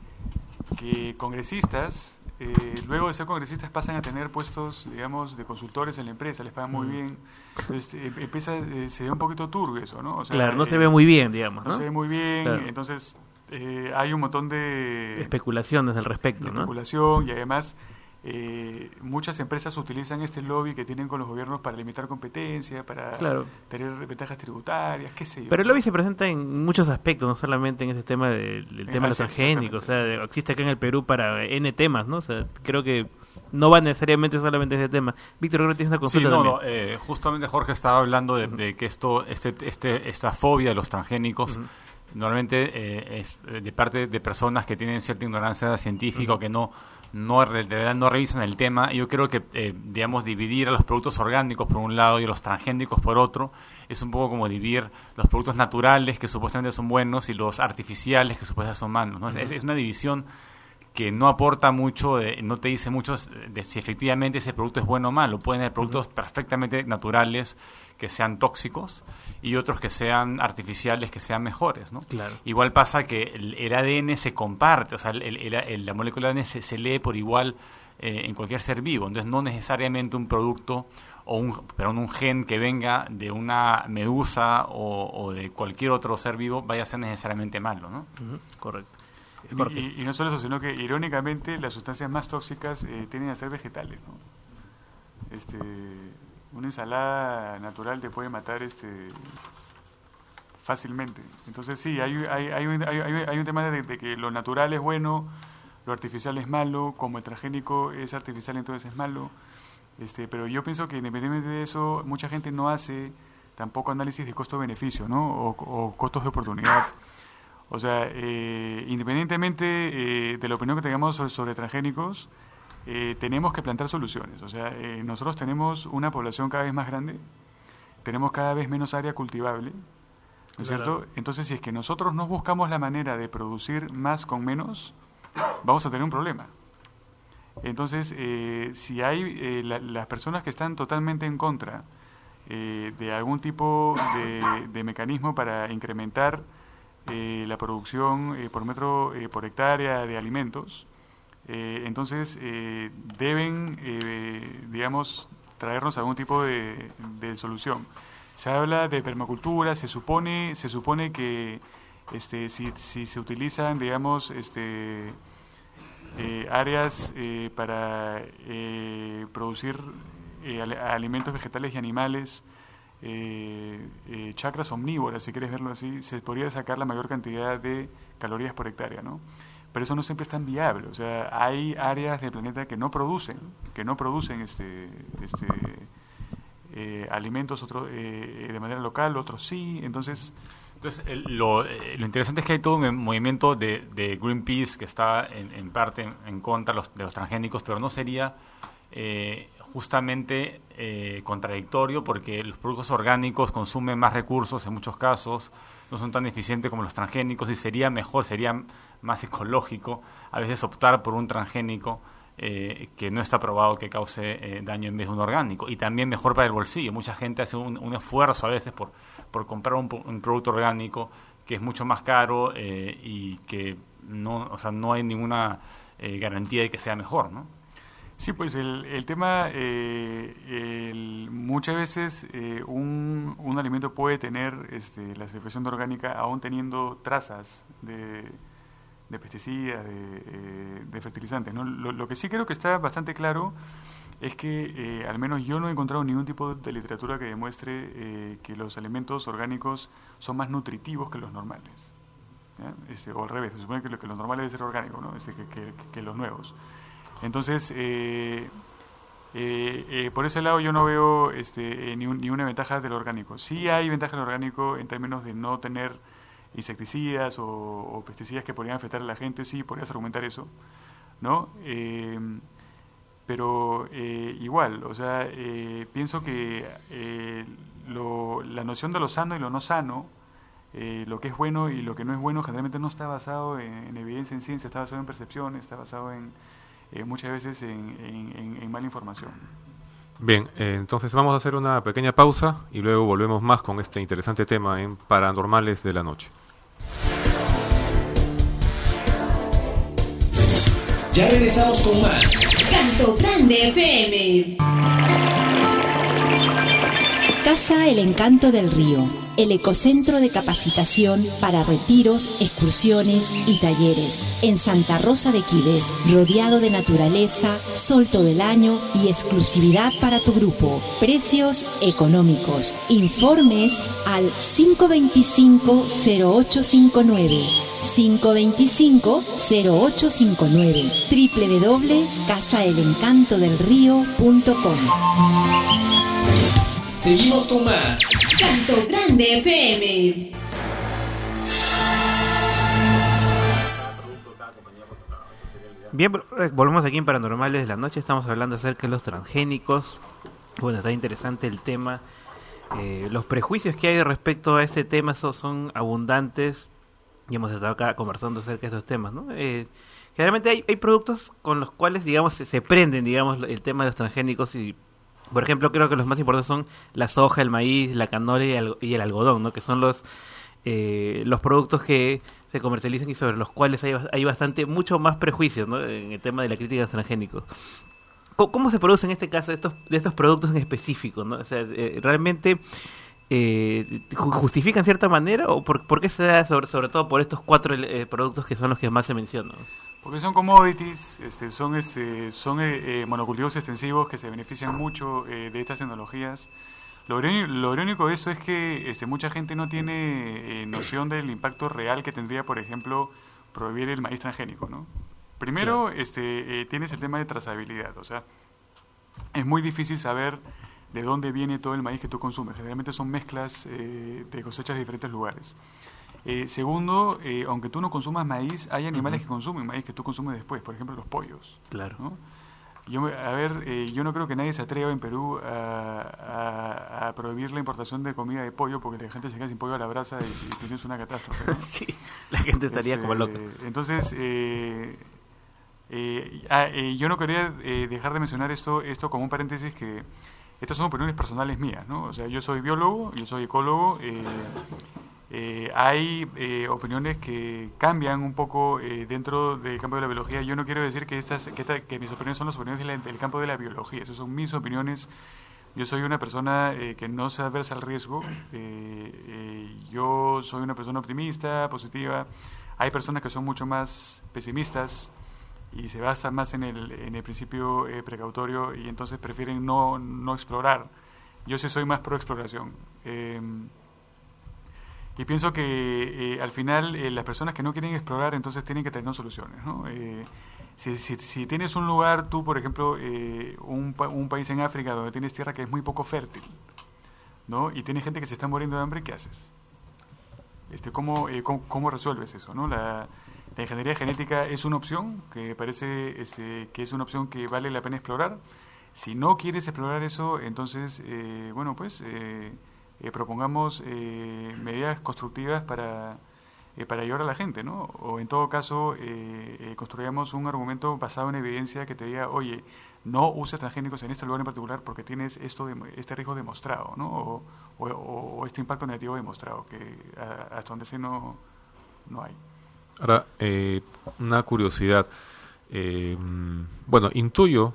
que congresistas, eh, luego de ser congresistas, pasan a tener puestos, digamos, de consultores en la empresa, les pagan muy bien. Entonces, eh, empieza, eh, se ve un poquito turbio eso, ¿no? O sea, claro, no se eh, ve muy bien, digamos, no ¿no? se ve muy bien, Claro. entonces eh, hay un montón de especulaciones al respecto, de ¿no? especulación y además eh, muchas empresas utilizan este lobby que tienen con los gobiernos para limitar competencia, para Claro. tener ventajas tributarias, qué sé yo. Pero el lobby se presenta en muchos aspectos, no solamente en este tema del, del tema de los transgénicos, o sea, existe acá en el Perú para N temas, ¿no? O sea, creo que no va necesariamente solamente ese tema. Víctor, creo que tienes una Sí, consulta no, también. no, eh, justamente Jorge estaba hablando de, de que esto, este, este, esta fobia de los transgénicos, normalmente eh, es eh, de parte de personas que tienen cierta ignorancia científica o que no, no, de verdad no revisan el tema. Yo creo que, eh, digamos, dividir a los productos orgánicos por un lado y a los transgénicos por otro es un poco como dividir los productos naturales que supuestamente son buenos y los artificiales que supuestamente son malos. ¿no? Es- es, es una división que no aporta mucho, eh, no te dice mucho de si efectivamente ese producto es bueno o malo. Pueden haber productos perfectamente naturales que sean tóxicos y otros que sean artificiales que sean mejores, ¿no? Claro. Igual pasa que el, el ADN se comparte, o sea, el- el- el- la molécula de ADN se, se lee por igual eh, en cualquier ser vivo. Entonces, no necesariamente un producto o un, perdón, un gen que venga de una medusa o, o de cualquier otro ser vivo vaya a ser necesariamente malo, ¿no? Correcto. Y-. Y, no solo eso, sino que irónicamente las sustancias más tóxicas eh, tienden a ser vegetales. ¿no? Este, una ensalada natural te puede matar este, fácilmente. Entonces sí, hay, hay, hay, un, hay, un tema de, que lo natural es bueno, lo artificial es malo, como el transgénico es artificial entonces es malo. Este, pero yo pienso que independientemente de eso, mucha gente no hace tampoco análisis de costo-beneficio, ¿no? O, costos de oportunidad. O sea, eh, independientemente eh, de la opinión que tengamos sobre transgénicos, eh, tenemos que plantear soluciones. O sea, eh, nosotros tenemos una población cada vez más grande, tenemos cada vez menos área cultivable, ¿no es cierto? Entonces, si es que nosotros no buscamos la manera de producir más con menos, vamos a tener un problema. Entonces, eh, si hay eh, la- las personas que están totalmente en contra eh, de algún tipo de, de mecanismo para incrementar eh, la producción eh, por metro por hectárea de alimentos, eh, entonces eh, deben, eh, digamos, traernos algún tipo de, de solución. Se habla de permacultura, se supone, se supone que este, si, si se utilizan, digamos, este, eh, áreas eh, para producir alimentos vegetales y animales, chacras omnívoras, si quieres verlo así, se podría sacar la mayor cantidad de calorías por hectárea, ¿no? Pero eso no siempre es tan viable, o sea, hay áreas del planeta que no producen, que no producen este, este eh, alimentos otro, eh, de manera local, otros sí, entonces... Entonces, el- lo, eh, lo interesante es que hay todo un movimiento de, Greenpeace que está en, en parte en, en contra los, de los transgénicos, pero no sería eh, justamente eh, contradictorio porque los productos orgánicos consumen más recursos en muchos casos, no son tan eficientes como los transgénicos y sería mejor, sería más ecológico a veces optar por un transgénico eh, que no está probado que cause eh, daño en vez de un orgánico. Y también mejor para el bolsillo. Mucha gente hace un, esfuerzo a veces por, por comprar un, producto orgánico que es mucho más caro eh, y que no, o sea, no hay ninguna garantía de que sea mejor, ¿no? Sí, pues el, el tema, muchas veces un, un, alimento puede tener este, la de orgánica aún teniendo trazas de, de pesticidas, de, eh, de fertilizantes. ¿no? Lo, que sí creo que está bastante claro es que al menos yo no he encontrado ningún tipo de literatura que demuestre que los alimentos orgánicos son más nutritivos que los normales. Este, o al revés, se supone que lo, que lo normal debe ser orgánico, ¿no? este, que, los nuevos. Entonces, eh, eh, eh, por ese lado yo no veo este, ni, una ventaja del orgánico. Sí hay ventaja del orgánico en términos de no tener insecticidas o, pesticidas que podrían afectar a la gente, sí, podrías argumentar eso, ¿no? pero igual, o sea, pienso que la noción de lo sano y lo no sano, lo que es bueno y lo que no es bueno, generalmente no está basado en evidencia en ciencia, está basado en percepciones, está basado en eh, muchas veces en, mala información. Bien, eh, entonces vamos a hacer una pequeña pausa y luego volvemos más con este interesante tema en Paranormales de la Noche. Ya regresamos con más. Canto Grande FM. Casa El Encanto del Río el ecocentro de capacitación para retiros, excursiones y talleres. En Santa Rosa de Quiles, rodeado de naturaleza, sol todo el año y exclusividad para tu grupo. Precios económicos. Informes al 525-0859. 525-0859 www.casaelencantodelrío.com Seguimos con más. Canto Grande FM. Bien, eh, volvemos aquí en Paranormales de la Noche. Estamos hablando acerca de los transgénicos. Bueno, está interesante el tema. Eh, los prejuicios que hay respecto a este tema son, son, abundantes y hemos estado acá conversando acerca de estos temas, ¿no? Eh, generalmente hay, hay productos con los cuales, digamos, se, prenden, digamos, el tema de los transgénicos y por ejemplo, creo que los más importantes son la soja, el maíz, la canola y el, algodón, ¿no? Que son los eh, los productos que se comercializan y sobre los cuales hay, hay bastante, mucho más prejuicios, ¿no? En el tema de la crítica de transgénicos. ¿Cómo, se producen en este caso estos, de estos productos en específico, ¿no? O sea, eh, realmente eh, justifican cierta manera o por, por qué se da sobre, sobre todo por estos cuatro eh, productos que son los que más se mencionan? Porque son commodities, este, son, este, son eh, eh, monocultivos extensivos que se benefician mucho eh, de estas tecnologías. Lo, lo irónico de esto es que este, mucha gente no tiene noción del impacto real que tendría, por ejemplo, prohibir el maíz transgénico. ¿no? Primero, este, tienes el tema de trazabilidad, o sea, es muy difícil saber de dónde viene todo el maíz que tú consumes. Generalmente son mezclas de cosechas de diferentes lugares. Eh, segundo, eh, aunque tú no consumas maíz, hay animales que consumen maíz que tú consumes después, por ejemplo los pollos. Claro. Yo, a ver, eh, yo no creo que nadie se atreva en Perú a, prohibir la importación de comida de pollo porque la gente se queda sin pollo a la brasa y, tienes una catástrofe. sí, la gente estaría este, como loca. Entonces, ah, yo no quería dejar de mencionar esto, esto como un paréntesis que estas son opiniones personales mías, ¿no? O sea, yo soy biólogo, yo soy ecólogo, eh, hay eh, opiniones que cambian un poco eh, dentro del campo de la biología. Yo no quiero decir que, estas, que, mis opiniones son las opiniones del, campo de la biología, esas son mis opiniones. Yo soy una persona que no se adversa al riesgo, yo soy una persona optimista, positiva. Hay personas que son mucho más pesimistas y se basan más en el, en el principio precautorio y entonces prefieren no, no explorar. Yo sí soy más pro exploración. Y pienso que eh, al final eh, las personas que no quieren explorar entonces tienen que tener soluciones. ¿no? Eh, si, si, tienes un lugar, tú por ejemplo, un, un, país en África donde tienes tierra que es muy poco fértil, ¿no? y tienes gente que se está muriendo de hambre, ¿qué haces? Este, ¿cómo, cómo, resuelves eso? ¿no? La, la, ingeniería genética es una opción que parece este, que es una opción que vale la pena explorar. Si no quieres explorar eso, entonces, bueno, pues eh, propongamos eh, medidas constructivas para, eh, para ayudar a la gente, ¿no? O en todo caso, construyamos un argumento basado en evidencia que te diga, oye, no uses transgénicos en este lugar en particular porque tienes esto de, este riesgo demostrado, ¿no? O, este impacto negativo demostrado, que hasta donde sé no, no hay. Ahora, una curiosidad. bueno, intuyo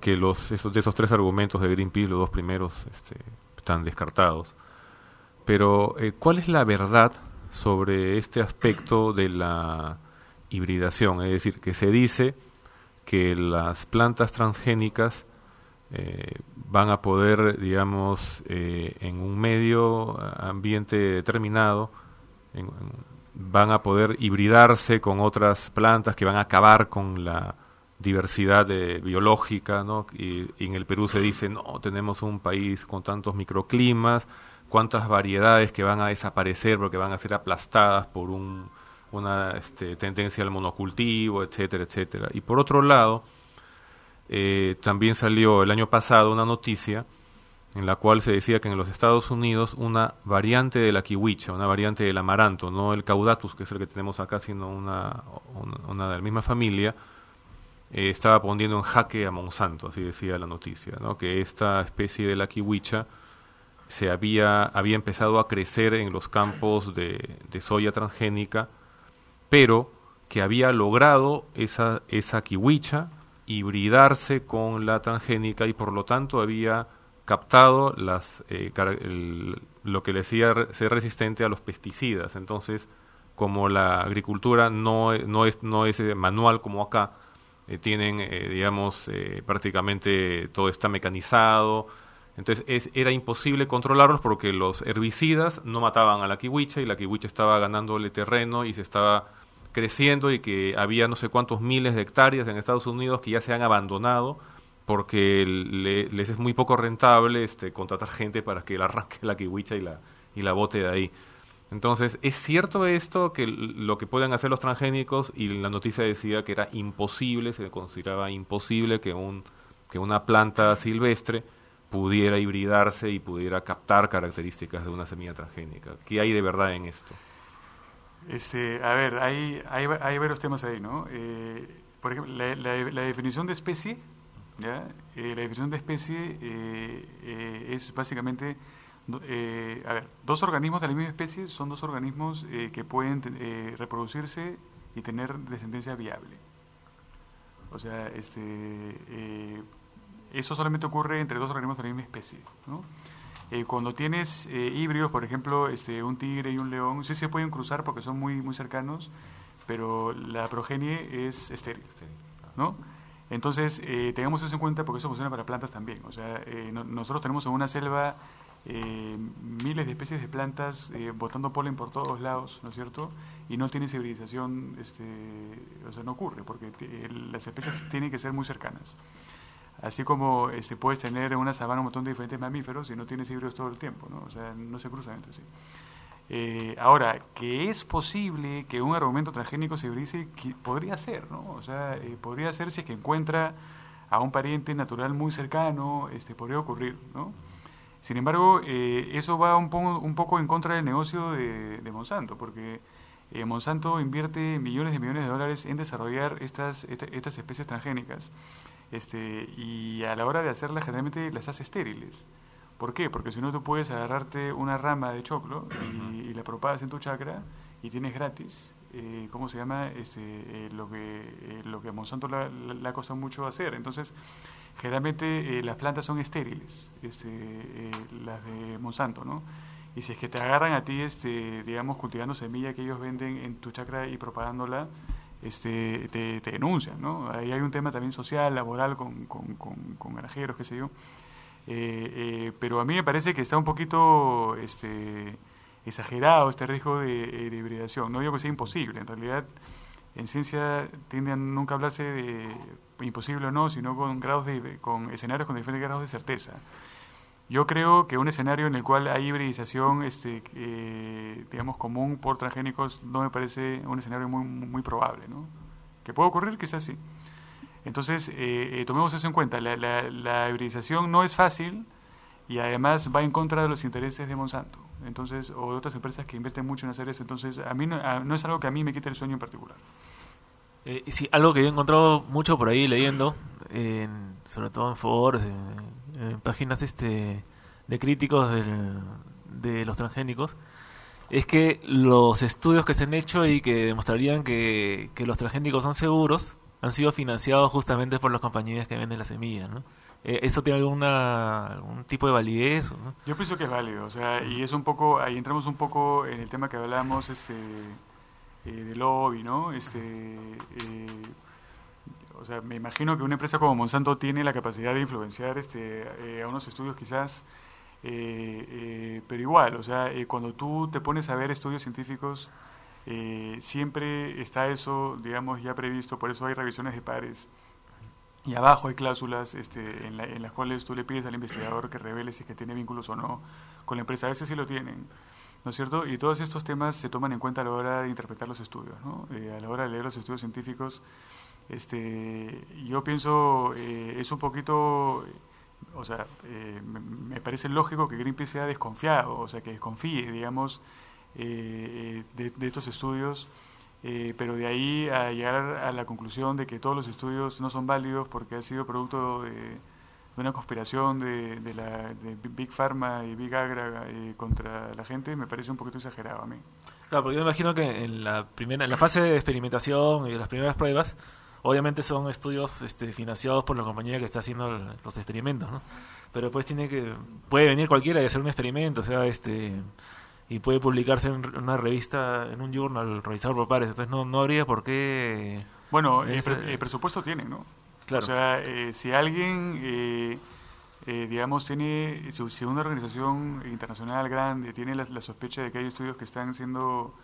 que los esos, de esos tres argumentos de Greenpeace, los dos primeros este, están descartados. Pero, eh, ¿cuál es la verdad sobre este aspecto de la hibridación? Es decir, que se dice que las plantas transgénicas eh, van a poder, digamos, eh, en un medio ambiente determinado, van a poder hibridarse con otras plantas que van a acabar con la diversidad biológica, ¿no? Y, en el Perú se dice, no, tenemos un país con tantos microclimas, cuántas variedades que van a desaparecer porque van a ser aplastadas por un, una este, tendencia al monocultivo, etcétera, etcétera. Y por otro lado, eh, también salió el año pasado una noticia en la cual se decía que en los Estados Unidos una variante de la kiwicha, una variante del amaranto, no el caudatus, que es el que tenemos acá, sino una, de la misma familia, eh, estaba poniendo en jaque a Monsanto, así decía la noticia, ¿no? que esta especie de la kiwicha se había, había empezado a crecer en los campos de, de soya transgénica, pero que había logrado esa, esa kiwicha hibridarse con la transgénica y por lo tanto había captado las, eh, lo que le decía ser resistente a los pesticidas. Entonces, como la agricultura no, no, es, no es eh, manual como acá, eh, tienen, digamos, prácticamente todo está mecanizado. Entonces es, era imposible controlarlos porque los herbicidas no mataban a la kiwicha y la kiwicha estaba ganándole terreno y se estaba creciendo y que había no sé cuántos miles de hectáreas en Estados Unidos que ya se han abandonado porque les es muy poco rentable este, contratar gente para que la arranque la kiwicha y la, y la bote de ahí. Entonces, ¿es cierto esto que lo que pueden hacer los transgénicos y la noticia decía que era imposible, se consideraba imposible que, un, que una planta silvestre pudiera hibridarse y pudiera captar características de una semilla transgénica? ¿Qué hay de verdad en esto? Este, a ver, hay, hay, hay varios temas ahí, ¿no? Eh, por ejemplo, la, definición de especie, ¿ya? Eh, la definición de especie eh, es básicamente, a ver, dos organismos de la misma especie son dos organismos que pueden reproducirse y tener descendencia viable. O sea, este, eso solamente ocurre entre dos organismos de la misma especie, ¿no? Eh, cuando tienes eh, híbridos, por ejemplo, este, un tigre y un león, sí se pueden cruzar porque son muy, muy cercanos, pero la progenie es estéril, ¿no? Entonces, eh, tengamos eso en cuenta porque eso funciona para plantas también. O sea, nosotros tenemos en una selva miles de especies de plantas botando polen por todos lados, ¿no es cierto? Y no tiene hibridización, este, o sea, no ocurre porque las especies tienen que ser muy cercanas. Así como este, puedes tener en una sabana un montón de diferentes mamíferos y no tienes híbridos todo el tiempo, ¿no? O sea, no se cruzan entre sí. Eh, ahora, que es posible que un argumento transgénico se hibridice, podría ser, ¿no? O sea, eh, podría ser si es que encuentra a un pariente natural muy cercano, este, podría ocurrir, ¿no? Sin embargo, eh, eso va un, poco, en contra del negocio de, de Monsanto, porque Monsanto invierte millones de millones de dólares en desarrollar estas, estas especies transgénicas este, y a la hora de hacerlas generalmente las hace estériles. ¿Por qué? Porque si no tú puedes agarrarte una rama de choclo y, la propagas en tu chacra y tienes gratis, eh, ¿cómo se llama? Este, eh, lo, que, eh, lo que a Monsanto le ha costado mucho hacer. Entonces, generalmente las plantas son estériles, este, las de Monsanto, ¿no? Y si es que te agarran a ti, este, digamos, cultivando semilla que ellos venden en tu chacra y propagándola, este, te, denuncian, ¿no? Ahí hay un tema también social, laboral, con, con, con, granjeros, qué sé yo. Eh, eh, pero a mí me parece que está un poquito este, exagerado este riesgo de, hibridación. No digo que sea imposible, en realidad en ciencia tiende a nunca hablarse de imposible o no, sino con, grados de, con escenarios con diferentes grados de certeza. Yo creo que un escenario en el cual hay hibridización, este, eh, digamos, común por transgénicos, no me parece un escenario muy, probable, ¿no? Que puede ocurrir, quizás sí. Entonces, eh, eh, tomemos eso en cuenta. La, la, hibridización no es fácil y además va en contra de los intereses de Monsanto, entonces o de otras empresas que invierten mucho en hacer eso. Entonces, a mí no, es algo que a mí me quite el sueño en particular. Eh, sí, algo que yo he encontrado mucho por ahí leyendo, sobre todo en foros, en páginas este de críticos de los transgénicos, es que los estudios que se han hecho y que demostrarían que, los transgénicos son seguros, han sido financiados justamente por las compañías que venden las semillas, ¿no? Eh, ¿Eso tiene alguna, algún tipo de validez? ¿no? Yo pienso que es válido, o sea, y es un poco, ahí entramos un poco en el tema que hablamos este, eh, de lobby, ¿no? Este, eh, o sea, me imagino que una empresa como Monsanto tiene la capacidad de influenciar este, a unos estudios quizás, pero igual, o sea, cuando tú te pones a ver estudios científicos, siempre está eso, digamos, ya previsto, por eso hay revisiones de pares y abajo hay cláusulas este, en, las cuales tú le pides al investigador que revele si que tiene vínculos o no con la empresa. A veces sí lo tienen, ¿no es cierto? Y todos estos temas se toman en cuenta a la hora de interpretar los estudios. Eh, a la hora de leer los estudios científicos. Este, yo pienso, eh, es un poquito, o sea, eh, me, parece lógico que Greenpeace sea desconfiado, o sea, que desconfíe, digamos, de, de estos estudios eh, pero de ahí a llegar a la conclusión de que todos los estudios no son válidos porque ha sido producto de, una conspiración de, de, la, de Big Pharma y Big Agra eh, contra la gente, me parece un poquito exagerado a mí. Claro, porque yo imagino que en la primera, en la fase de experimentación y las primeras pruebas, obviamente son estudios este, financiados por la compañía que está haciendo los experimentos, ¿no? Pero pues tiene que puede venir cualquiera y hacer un experimento, o sea, este y puede publicarse en una revista, en un journal realizado por pares. Entonces no, no habría por qué... Bueno, el, presupuesto tiene, ¿no? Claro. O sea, eh, si alguien, eh, eh, digamos, tiene, si una organización internacional grande tiene la, sospecha de que hay estudios que están siendo,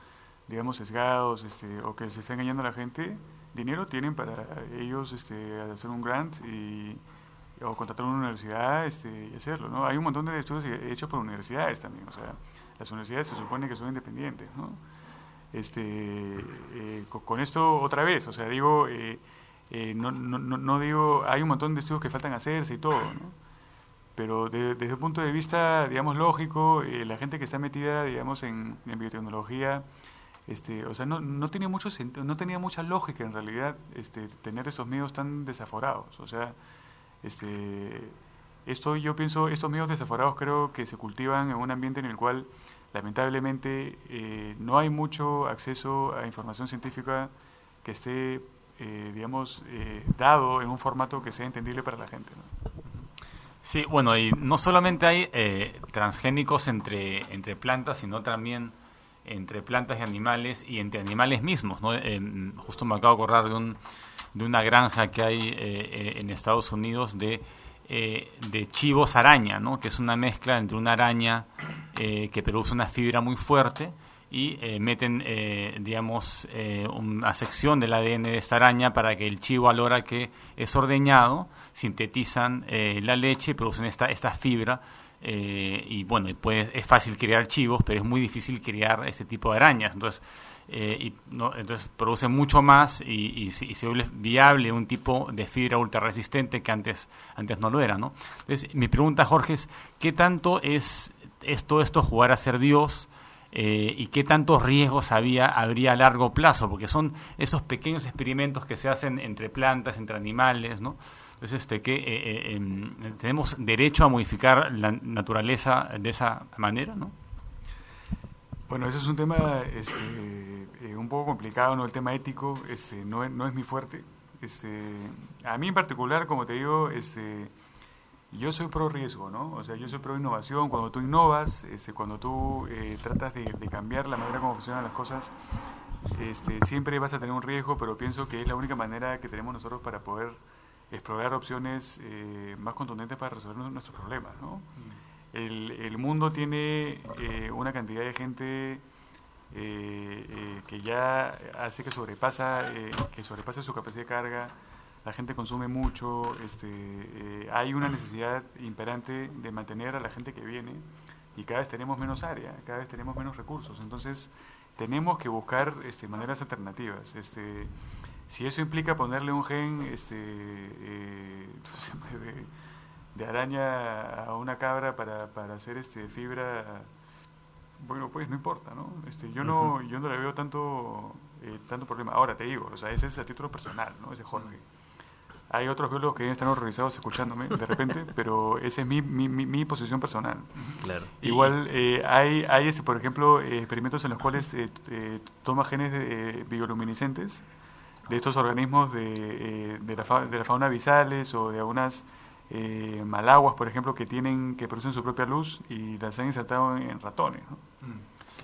digamos, sesgados este, o que se está engañando a la gente, dinero tienen para ellos este, hacer un grant y o contratar una universidad este, y hacerlo, ¿no? Hay un montón de estudios hechos por universidades también, o sea, las universidades se supone que son independientes, ¿no? Este, eh, con, esto otra vez, o sea, digo, eh, eh, no, no, no, digo, hay un montón de estudios que faltan hacerse y todo, ¿no? Pero desde un punto de vista, digamos, lógico, la gente que está metida, digamos, en, biotecnología, este, o sea, no, no tenía mucho no tenía mucha lógica en realidad este, tener esos medios tan desaforados, o sea, este, esto yo pienso, estos medios desaforados creo que se cultivan en un ambiente en el cual lamentablemente eh, no hay mucho acceso a información científica que esté, eh, digamos, eh, dado en un formato que sea entendible para la gente. Sí, bueno, y no solamente hay transgénicos entre, entre plantas, sino también entre plantas y animales y entre animales mismos. ¿no? justo me acabo de acordar de, un, de una granja que hay en Estados Unidos de eh, de chivos araña, ¿no? que es una mezcla entre una araña eh, que produce una fibra muy fuerte y eh, meten, digamos, una sección del ADN de esta araña para que el chivo a la hora que es ordeñado sintetizan la leche y producen esta, esta fibra. Y bueno, pues, es fácil criar chivos, pero es muy difícil criar este tipo de arañas. Entonces, eh, y entonces produce mucho más y, se vuelve viable un tipo de fibra ultra resistente que antes, antes no lo era. ¿no? Entonces, mi pregunta, Jorge, es ¿qué tanto es, todo esto jugar a ser Dios? Eh, y qué tantos riesgos había, habría a largo plazo, porque son esos pequeños experimentos que se hacen entre plantas, entre animales, ¿no? Entonces, este, que eh, em, tenemos derecho a modificar la naturaleza de esa manera, ¿no? Bueno, ese es un tema este, eh, un poco complicado, ¿no? El tema ético este, no, es, mi fuerte. Este, a mí en particular, como te digo, este, yo soy pro riesgo, ¿no? O sea, yo soy pro innovación. Cuando tú innovas, este, cuando tú eh, tratas de, cambiar la manera como funcionan las cosas, este, siempre vas a tener un riesgo, pero pienso que es la única manera que tenemos nosotros para poder explorar opciones eh, más contundentes para resolver nuestros problemas, ¿no? El, mundo tiene eh, una cantidad de gente eh, eh, que ya hace que sobrepasa que sobrepasa su capacidad de carga la gente consume mucho este hay una necesidad imperante de mantener a la gente que viene y cada vez tenemos menos área cada vez tenemos menos recursos entonces tenemos que buscar este, maneras alternativas este si eso implica ponerle un gen este de, de araña a una cabra para, para hacer este fibra bueno pues no importa no este yo no yo no le veo tanto eh, tanto problema. Ahora te digo o sea ese es a título personal no ese Jorge. Hay otros biólogos que están horrorizados escuchándome de repente pero esa es mi, mi, mi, posición personal. Claro. Igual eh, hay hay este por ejemplo experimentos en los cuales eh, toma genes de, bioluminiscentes de estos organismos de, eh, de, la, fa- de la fauna abisales o de algunas eh, malaguas, por ejemplo, que tienen que producen su propia luz y las han insertado en, en ratones. ¿no?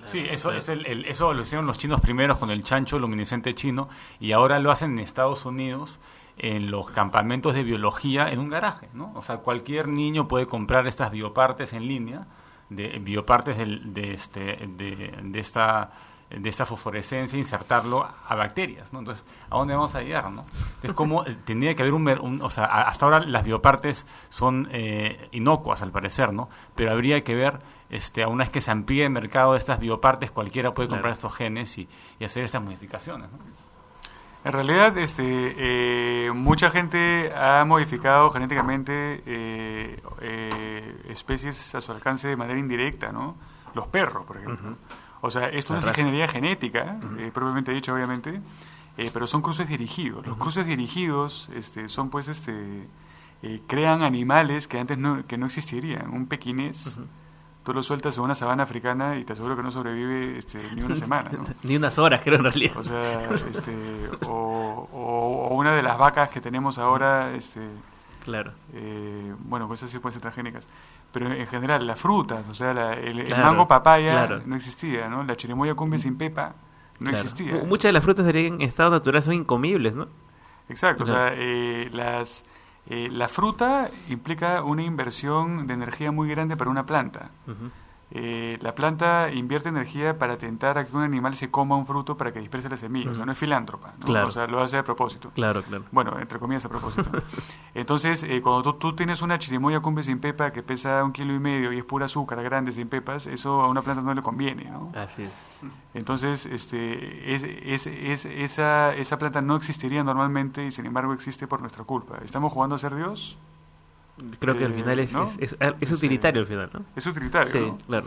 Sí, eso, es el- el- eso lo hicieron los chinos primeros con el chancho luminiscente chino y ahora lo hacen en Estados Unidos en los campamentos de biología en un garaje, ¿no? O sea, cualquier niño puede comprar estas biopartes en línea, de biopartes del- de, este, de, de esta de esta fosforescencia e insertarlo a bacterias, ¿no? Entonces, ¿a dónde vamos a llegar, no? Entonces, como tendría que haber un, un- o sea, hasta ahora las biopartes son eh, inocuas al parecer, ¿no? Pero habría que ver, este, a una vez que se amplíe el mercado de estas biopartes, cualquiera puede comprar Claro. estos genes y, y hacer estas modificaciones, ¿no? En realidad, este, eh, mucha gente ha modificado genéticamente eh, eh, especies a su alcance de manera indirecta, ¿no? Los perros, por ejemplo. O sea, esto no es ingeniería genética, eh, propiamente dicho, obviamente, eh, pero son cruces dirigidos. Los cruces dirigidos este, son, pues, este, eh, crean animales que antes no, que no existirían. Un pequinés, tú lo sueltas en una sabana africana y te aseguro que no sobrevive este, ni una semana, ¿no? Ni unas horas, creo, en realidad. O sea, este, o, o- o una de las vacas que tenemos ahora, este, Claro. bueno, pues esas sí pueden ser transgénicas. Pero en general, las frutas, o sea, la- el, mango papaya claro. no existía, ¿no? La chirimoya cumbia sin pepa no Claro. existía. Mu- Muchas de las frutas en estado natural son incomibles, ¿no? Exacto, o sea, eh, las, eh, la fruta implica una inversión de energía muy grande para una planta. Eh, la planta invierte energía para tentar a que un animal se coma un fruto para que disperse la semilla. O sea, no es filántropa. ¿no? Claro. O sea, lo hace a propósito. Claro, claro. Bueno, entre comillas a propósito. Entonces, eh, cuando tú, tú tienes una chirimoya cumbia sin pepa que pesa un kilo y medio y es pura azúcar grande sin pepas, eso a una planta no le conviene, ¿no? Así es. Entonces, este, es, es- es- esa, esa planta no existiría normalmente y sin embargo existe por nuestra culpa. ¿Estamos jugando a ser Dios? Creo que al Eh, final es, ¿no? es, es- es utilitario al final, ¿no? Es utilitario, Sí, ¿no? claro.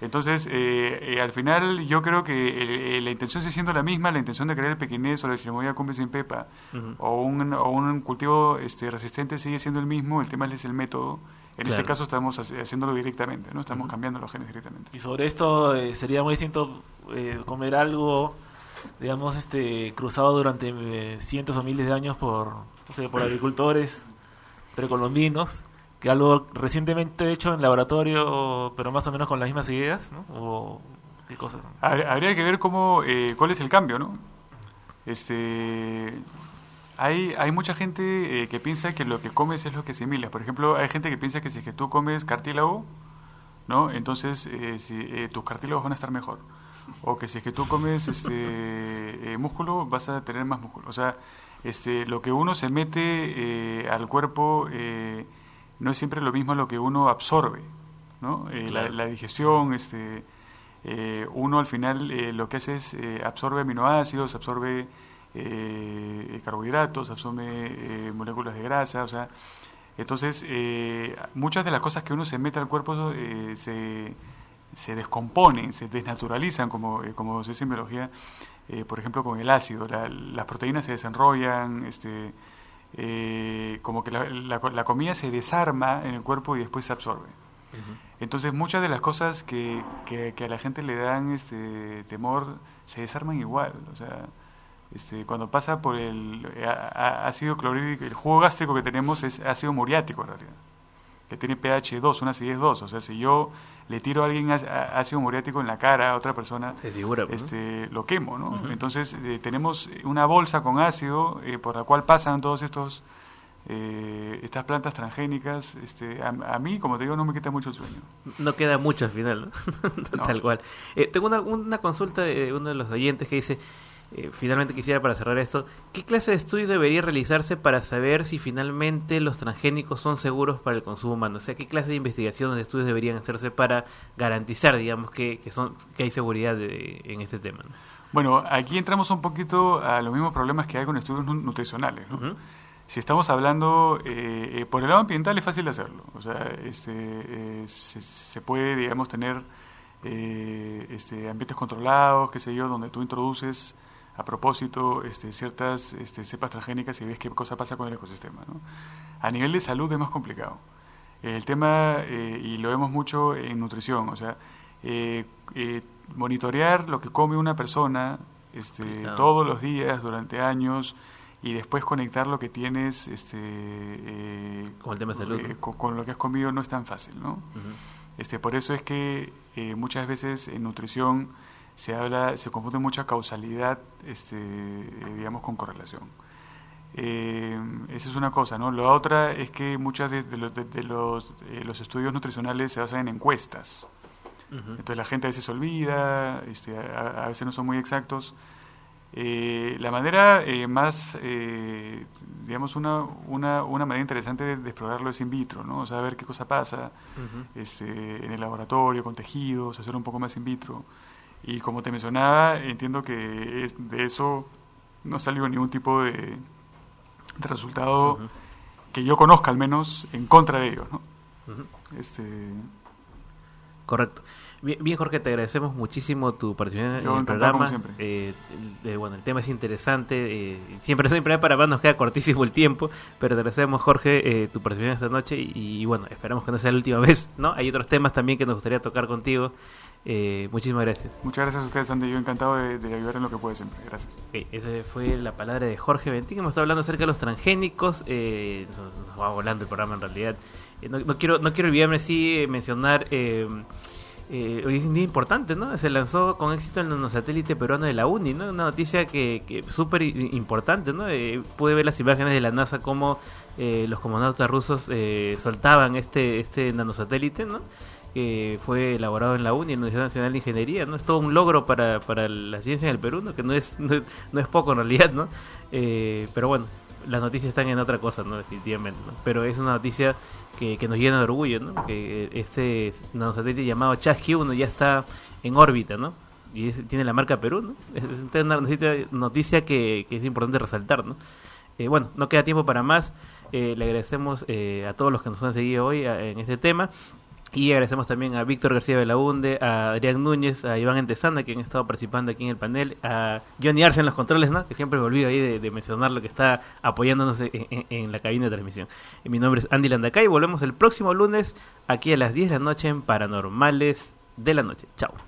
Entonces, eh, eh, al final yo creo que el- eh, la intención sigue siendo la misma, la intención de crear el pequinés o la chirimoya cumbia sin pepa o, un, o un cultivo este, resistente sigue siendo el mismo, el tema es el método. En este caso estamos haci- haciéndolo directamente, ¿no? Estamos cambiando los genes directamente. Y sobre esto eh, sería muy distinto eh, comer algo, digamos, este cruzado durante eh, cientos o miles de años por, no sé, por agricultores precolombinos, que algo recientemente hecho en laboratorio, pero más o menos con las mismas ideas, ¿no? O qué cosa. Hab- Habría que ver cómo, eh, cuál es el cambio, ¿no? Este, hay, hay mucha gente eh, que piensa que lo que comes es lo que asimilas. Por ejemplo, hay gente que piensa que si es que tú comes cartílago, ¿no? Entonces eh, si, eh, tus cartílagos van a estar mejor. O que si es que tú comes este, eh, músculo, vas a tener más músculo. O sea, este, lo que uno se mete eh, al cuerpo eh, no es siempre lo mismo a lo que uno absorbe, ¿no? Eh, la, Claro. la digestión, este, eh, uno al final eh, lo que hace es absorbe aminoácidos, absorbe eh, carbohidratos, absorbe eh, moléculas de grasa, o sea, entonces eh, muchas de las cosas que uno se mete al cuerpo se, se descomponen, se desnaturalizan, como, eh, como se dice en biología, eh, por ejemplo con el ácido, la- las proteínas se desenrollan, este, eh, como que la, la- la comida se desarma en el cuerpo y después se absorbe. Entonces muchas de las cosas que, que, que a la gente le dan este temor se desarman igual. O sea, este, cuando pasa por el a- a- ácido clorhídrico, el jugo gástrico que tenemos es ácido muriático en realidad, que tiene pH 2, una acidez 2. O sea, si yo le tiro a alguien ácido muriático en la cara a otra persona, figura, pues, ¿no? este, lo quemo, ¿no? Entonces eh, tenemos una bolsa con ácido eh, por la cual pasan todos estos eh, estas plantas transgénicas. Este, a, a mí, como te digo, no me quita mucho el sueño. No queda mucho al final, ¿no? tal cual. Eh, tengo una, una consulta de uno de los oyentes que dice, eh, finalmente quisiera para cerrar esto, ¿qué clase de estudio debería realizarse para saber si finalmente los transgénicos son seguros para el consumo humano? O sea, ¿qué clase de investigaciones, de estudios deberían hacerse para garantizar, digamos, que, que, son, que hay seguridad de- en este tema? ¿no? Bueno, aquí entramos un poquito a los mismos problemas que hay con estudios nu- nutricionales. ¿no? Si estamos hablando eh, eh, por el lado ambiental es fácil hacerlo. O sea, este, eh, se, se puede, digamos, tener eh, este, ambientes controlados, qué sé yo, donde tú introduces a propósito este, ciertas este, cepas transgénicas y ves qué cosa pasa con el ecosistema. ¿no? A nivel de salud es más complicado. El tema, eh, y lo vemos mucho en nutrición, o sea, eh, eh, monitorear lo que come una persona este, todos los días, durante años, y después conectar lo que tienes este, eh, con el tema de salud. con, con lo que has comido no es tan fácil, ¿no? este, por eso es que eh, muchas veces en nutrición se habla, se confunde mucha causalidad, este, eh, digamos, con correlación. Eh, esa es una cosa, ¿no? La otra es que muchas de, de los, de- de los, eh, los estudios nutricionales se basan en encuestas. Entonces la gente a veces se olvida, este, a, a veces no son muy exactos. Eh, la manera eh, más, eh, digamos, una, una, una manera interesante de, de explorarlo es in vitro, ¿no? O sea, ver qué cosa pasa este, en el laboratorio, con tejidos, hacer un poco más in vitro. Y como te mencionaba, entiendo que es- de eso no salió ningún tipo de, de resultado que yo conozca, al menos, en contra de ellos, ¿no? Este, Correcto. Bien, bien, Jorge, te agradecemos muchísimo tu participación en Yo el encantado, como programa. siempre. Eh, el- eh, bueno, el tema es interesante. eh, siempre, siempre para más nos queda cortísimo el tiempo, pero te agradecemos, Jorge, eh, tu participación esta noche y, y, bueno, esperamos que no sea la última vez, ¿no? Hay otros temas también que nos gustaría tocar contigo. Eh, muchísimas gracias. muchas gracias a ustedes, Andy. Yo encantado de, de ayudar en lo que puede siempre. Gracias. Ok, esa fue la palabra de Jorge Ventín. Hemos estado hablando acerca de los transgénicos. Eh, nos, nos va volando el programa en realidad. Eh, no, no quiero no quiero olvidarme sí eh, mencionar. Eh, eh, hoy es un día importante, ¿no? Se lanzó con éxito el nanosatélite peruano de la UNI, ¿no? Una noticia que, que súper importante, ¿no? Eh, pude ver las imágenes de la NASA cómo eh, los cosmonautas rusos eh, soltaban este este nanosatélite, ¿no? Que fue elaborado en la UNI, en la Universidad Nacional de Ingeniería, ¿no? Es todo un logro para, para la ciencia en el Perú, ¿no? Que no es, no, no es poco en realidad, ¿no? Eh, pero bueno, las noticias están en otra cosa, ¿no? Definitivamente, ¿no? Pero es una noticia que, que nos llena de orgullo, ¿no? Que eh, este nanosatélite llamado Chasqui 1 ya está en órbita, ¿no? Y es- tiene la marca Perú, ¿no? Es una noticia, noticia que, que es importante resaltar, ¿no? Eh, bueno, no queda tiempo para más. Eh, le agradecemos eh, a todos los que nos han seguido hoy a- en este tema. Y agradecemos también a Víctor García Belaunde, a Adrián Núñez, a Iván Entesana, que han estado participando aquí en el panel, a Johnny Arce en los controles, ¿no? que siempre me olvido ahí de, mencionar lo que está apoyándonos en, la cabina de transmisión. Y mi nombre es Andy Landacay volvemos el próximo lunes aquí a las 10 de la noche en Paranormales de la Noche. Chao.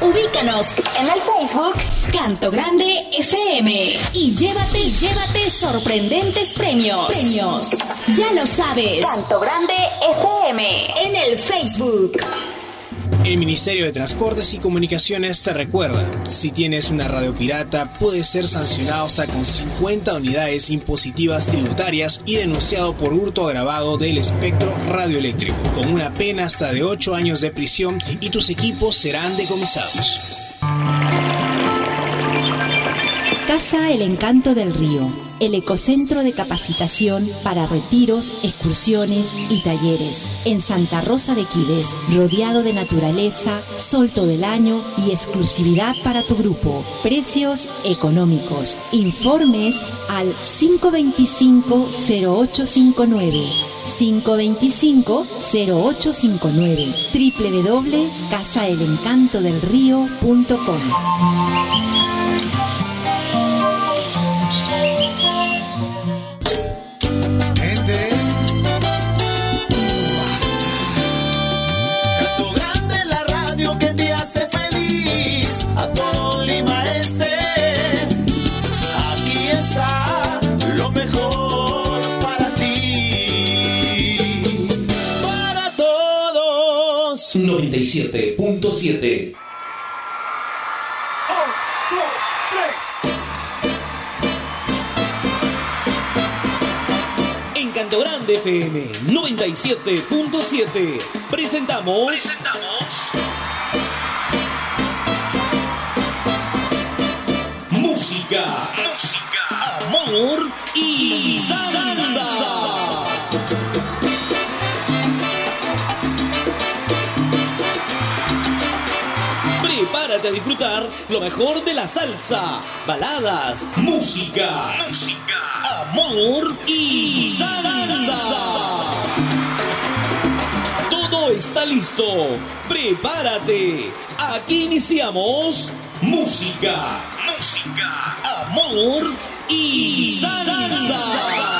Ubícanos en el Facebook Canto Grande FM y llévate, llévate sorprendentes premios. Premios. Ya lo sabes. Canto Grande FM en el Facebook. El Ministerio de Transportes y Comunicaciones te recuerda, si tienes una radio pirata, puedes ser sancionado hasta con 50 unidades impositivas tributarias y denunciado por hurto agravado del espectro radioeléctrico, con una pena hasta de 8 años de prisión y tus equipos serán decomisados. Casa El Encanto del Río, el ecocentro de capacitación para retiros, excursiones y talleres. En Santa Rosa de Quives, rodeado de naturaleza, sol todo el año y exclusividad para tu grupo. Precios económicos. Informes al 525-0859. 525-0859. www.casaelencantodelrío.com. 97.7 En Canto Grande FM 97.7 presentamos, música, música, amor de disfrutar lo mejor de la salsa, baladas, música, música, amor y salsa. Todo está listo. Prepárate. Aquí iniciamos música, música, amor y salsa.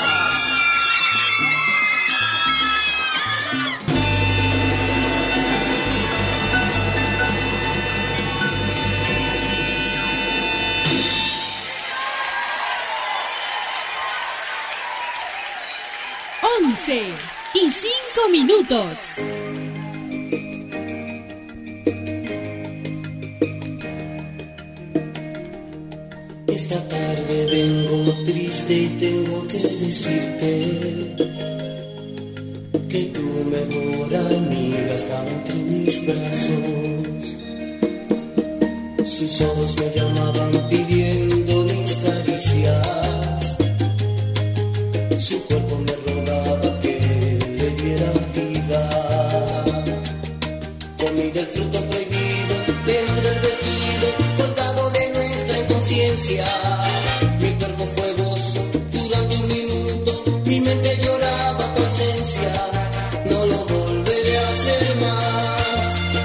11 y 5 minutos. Esta tarde vengo triste y tengo que decirte que tu mejor amiga estaba entre mis brazos. Sus ojos me llamaban pidiendo mis caricias. Su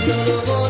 Yo lo voy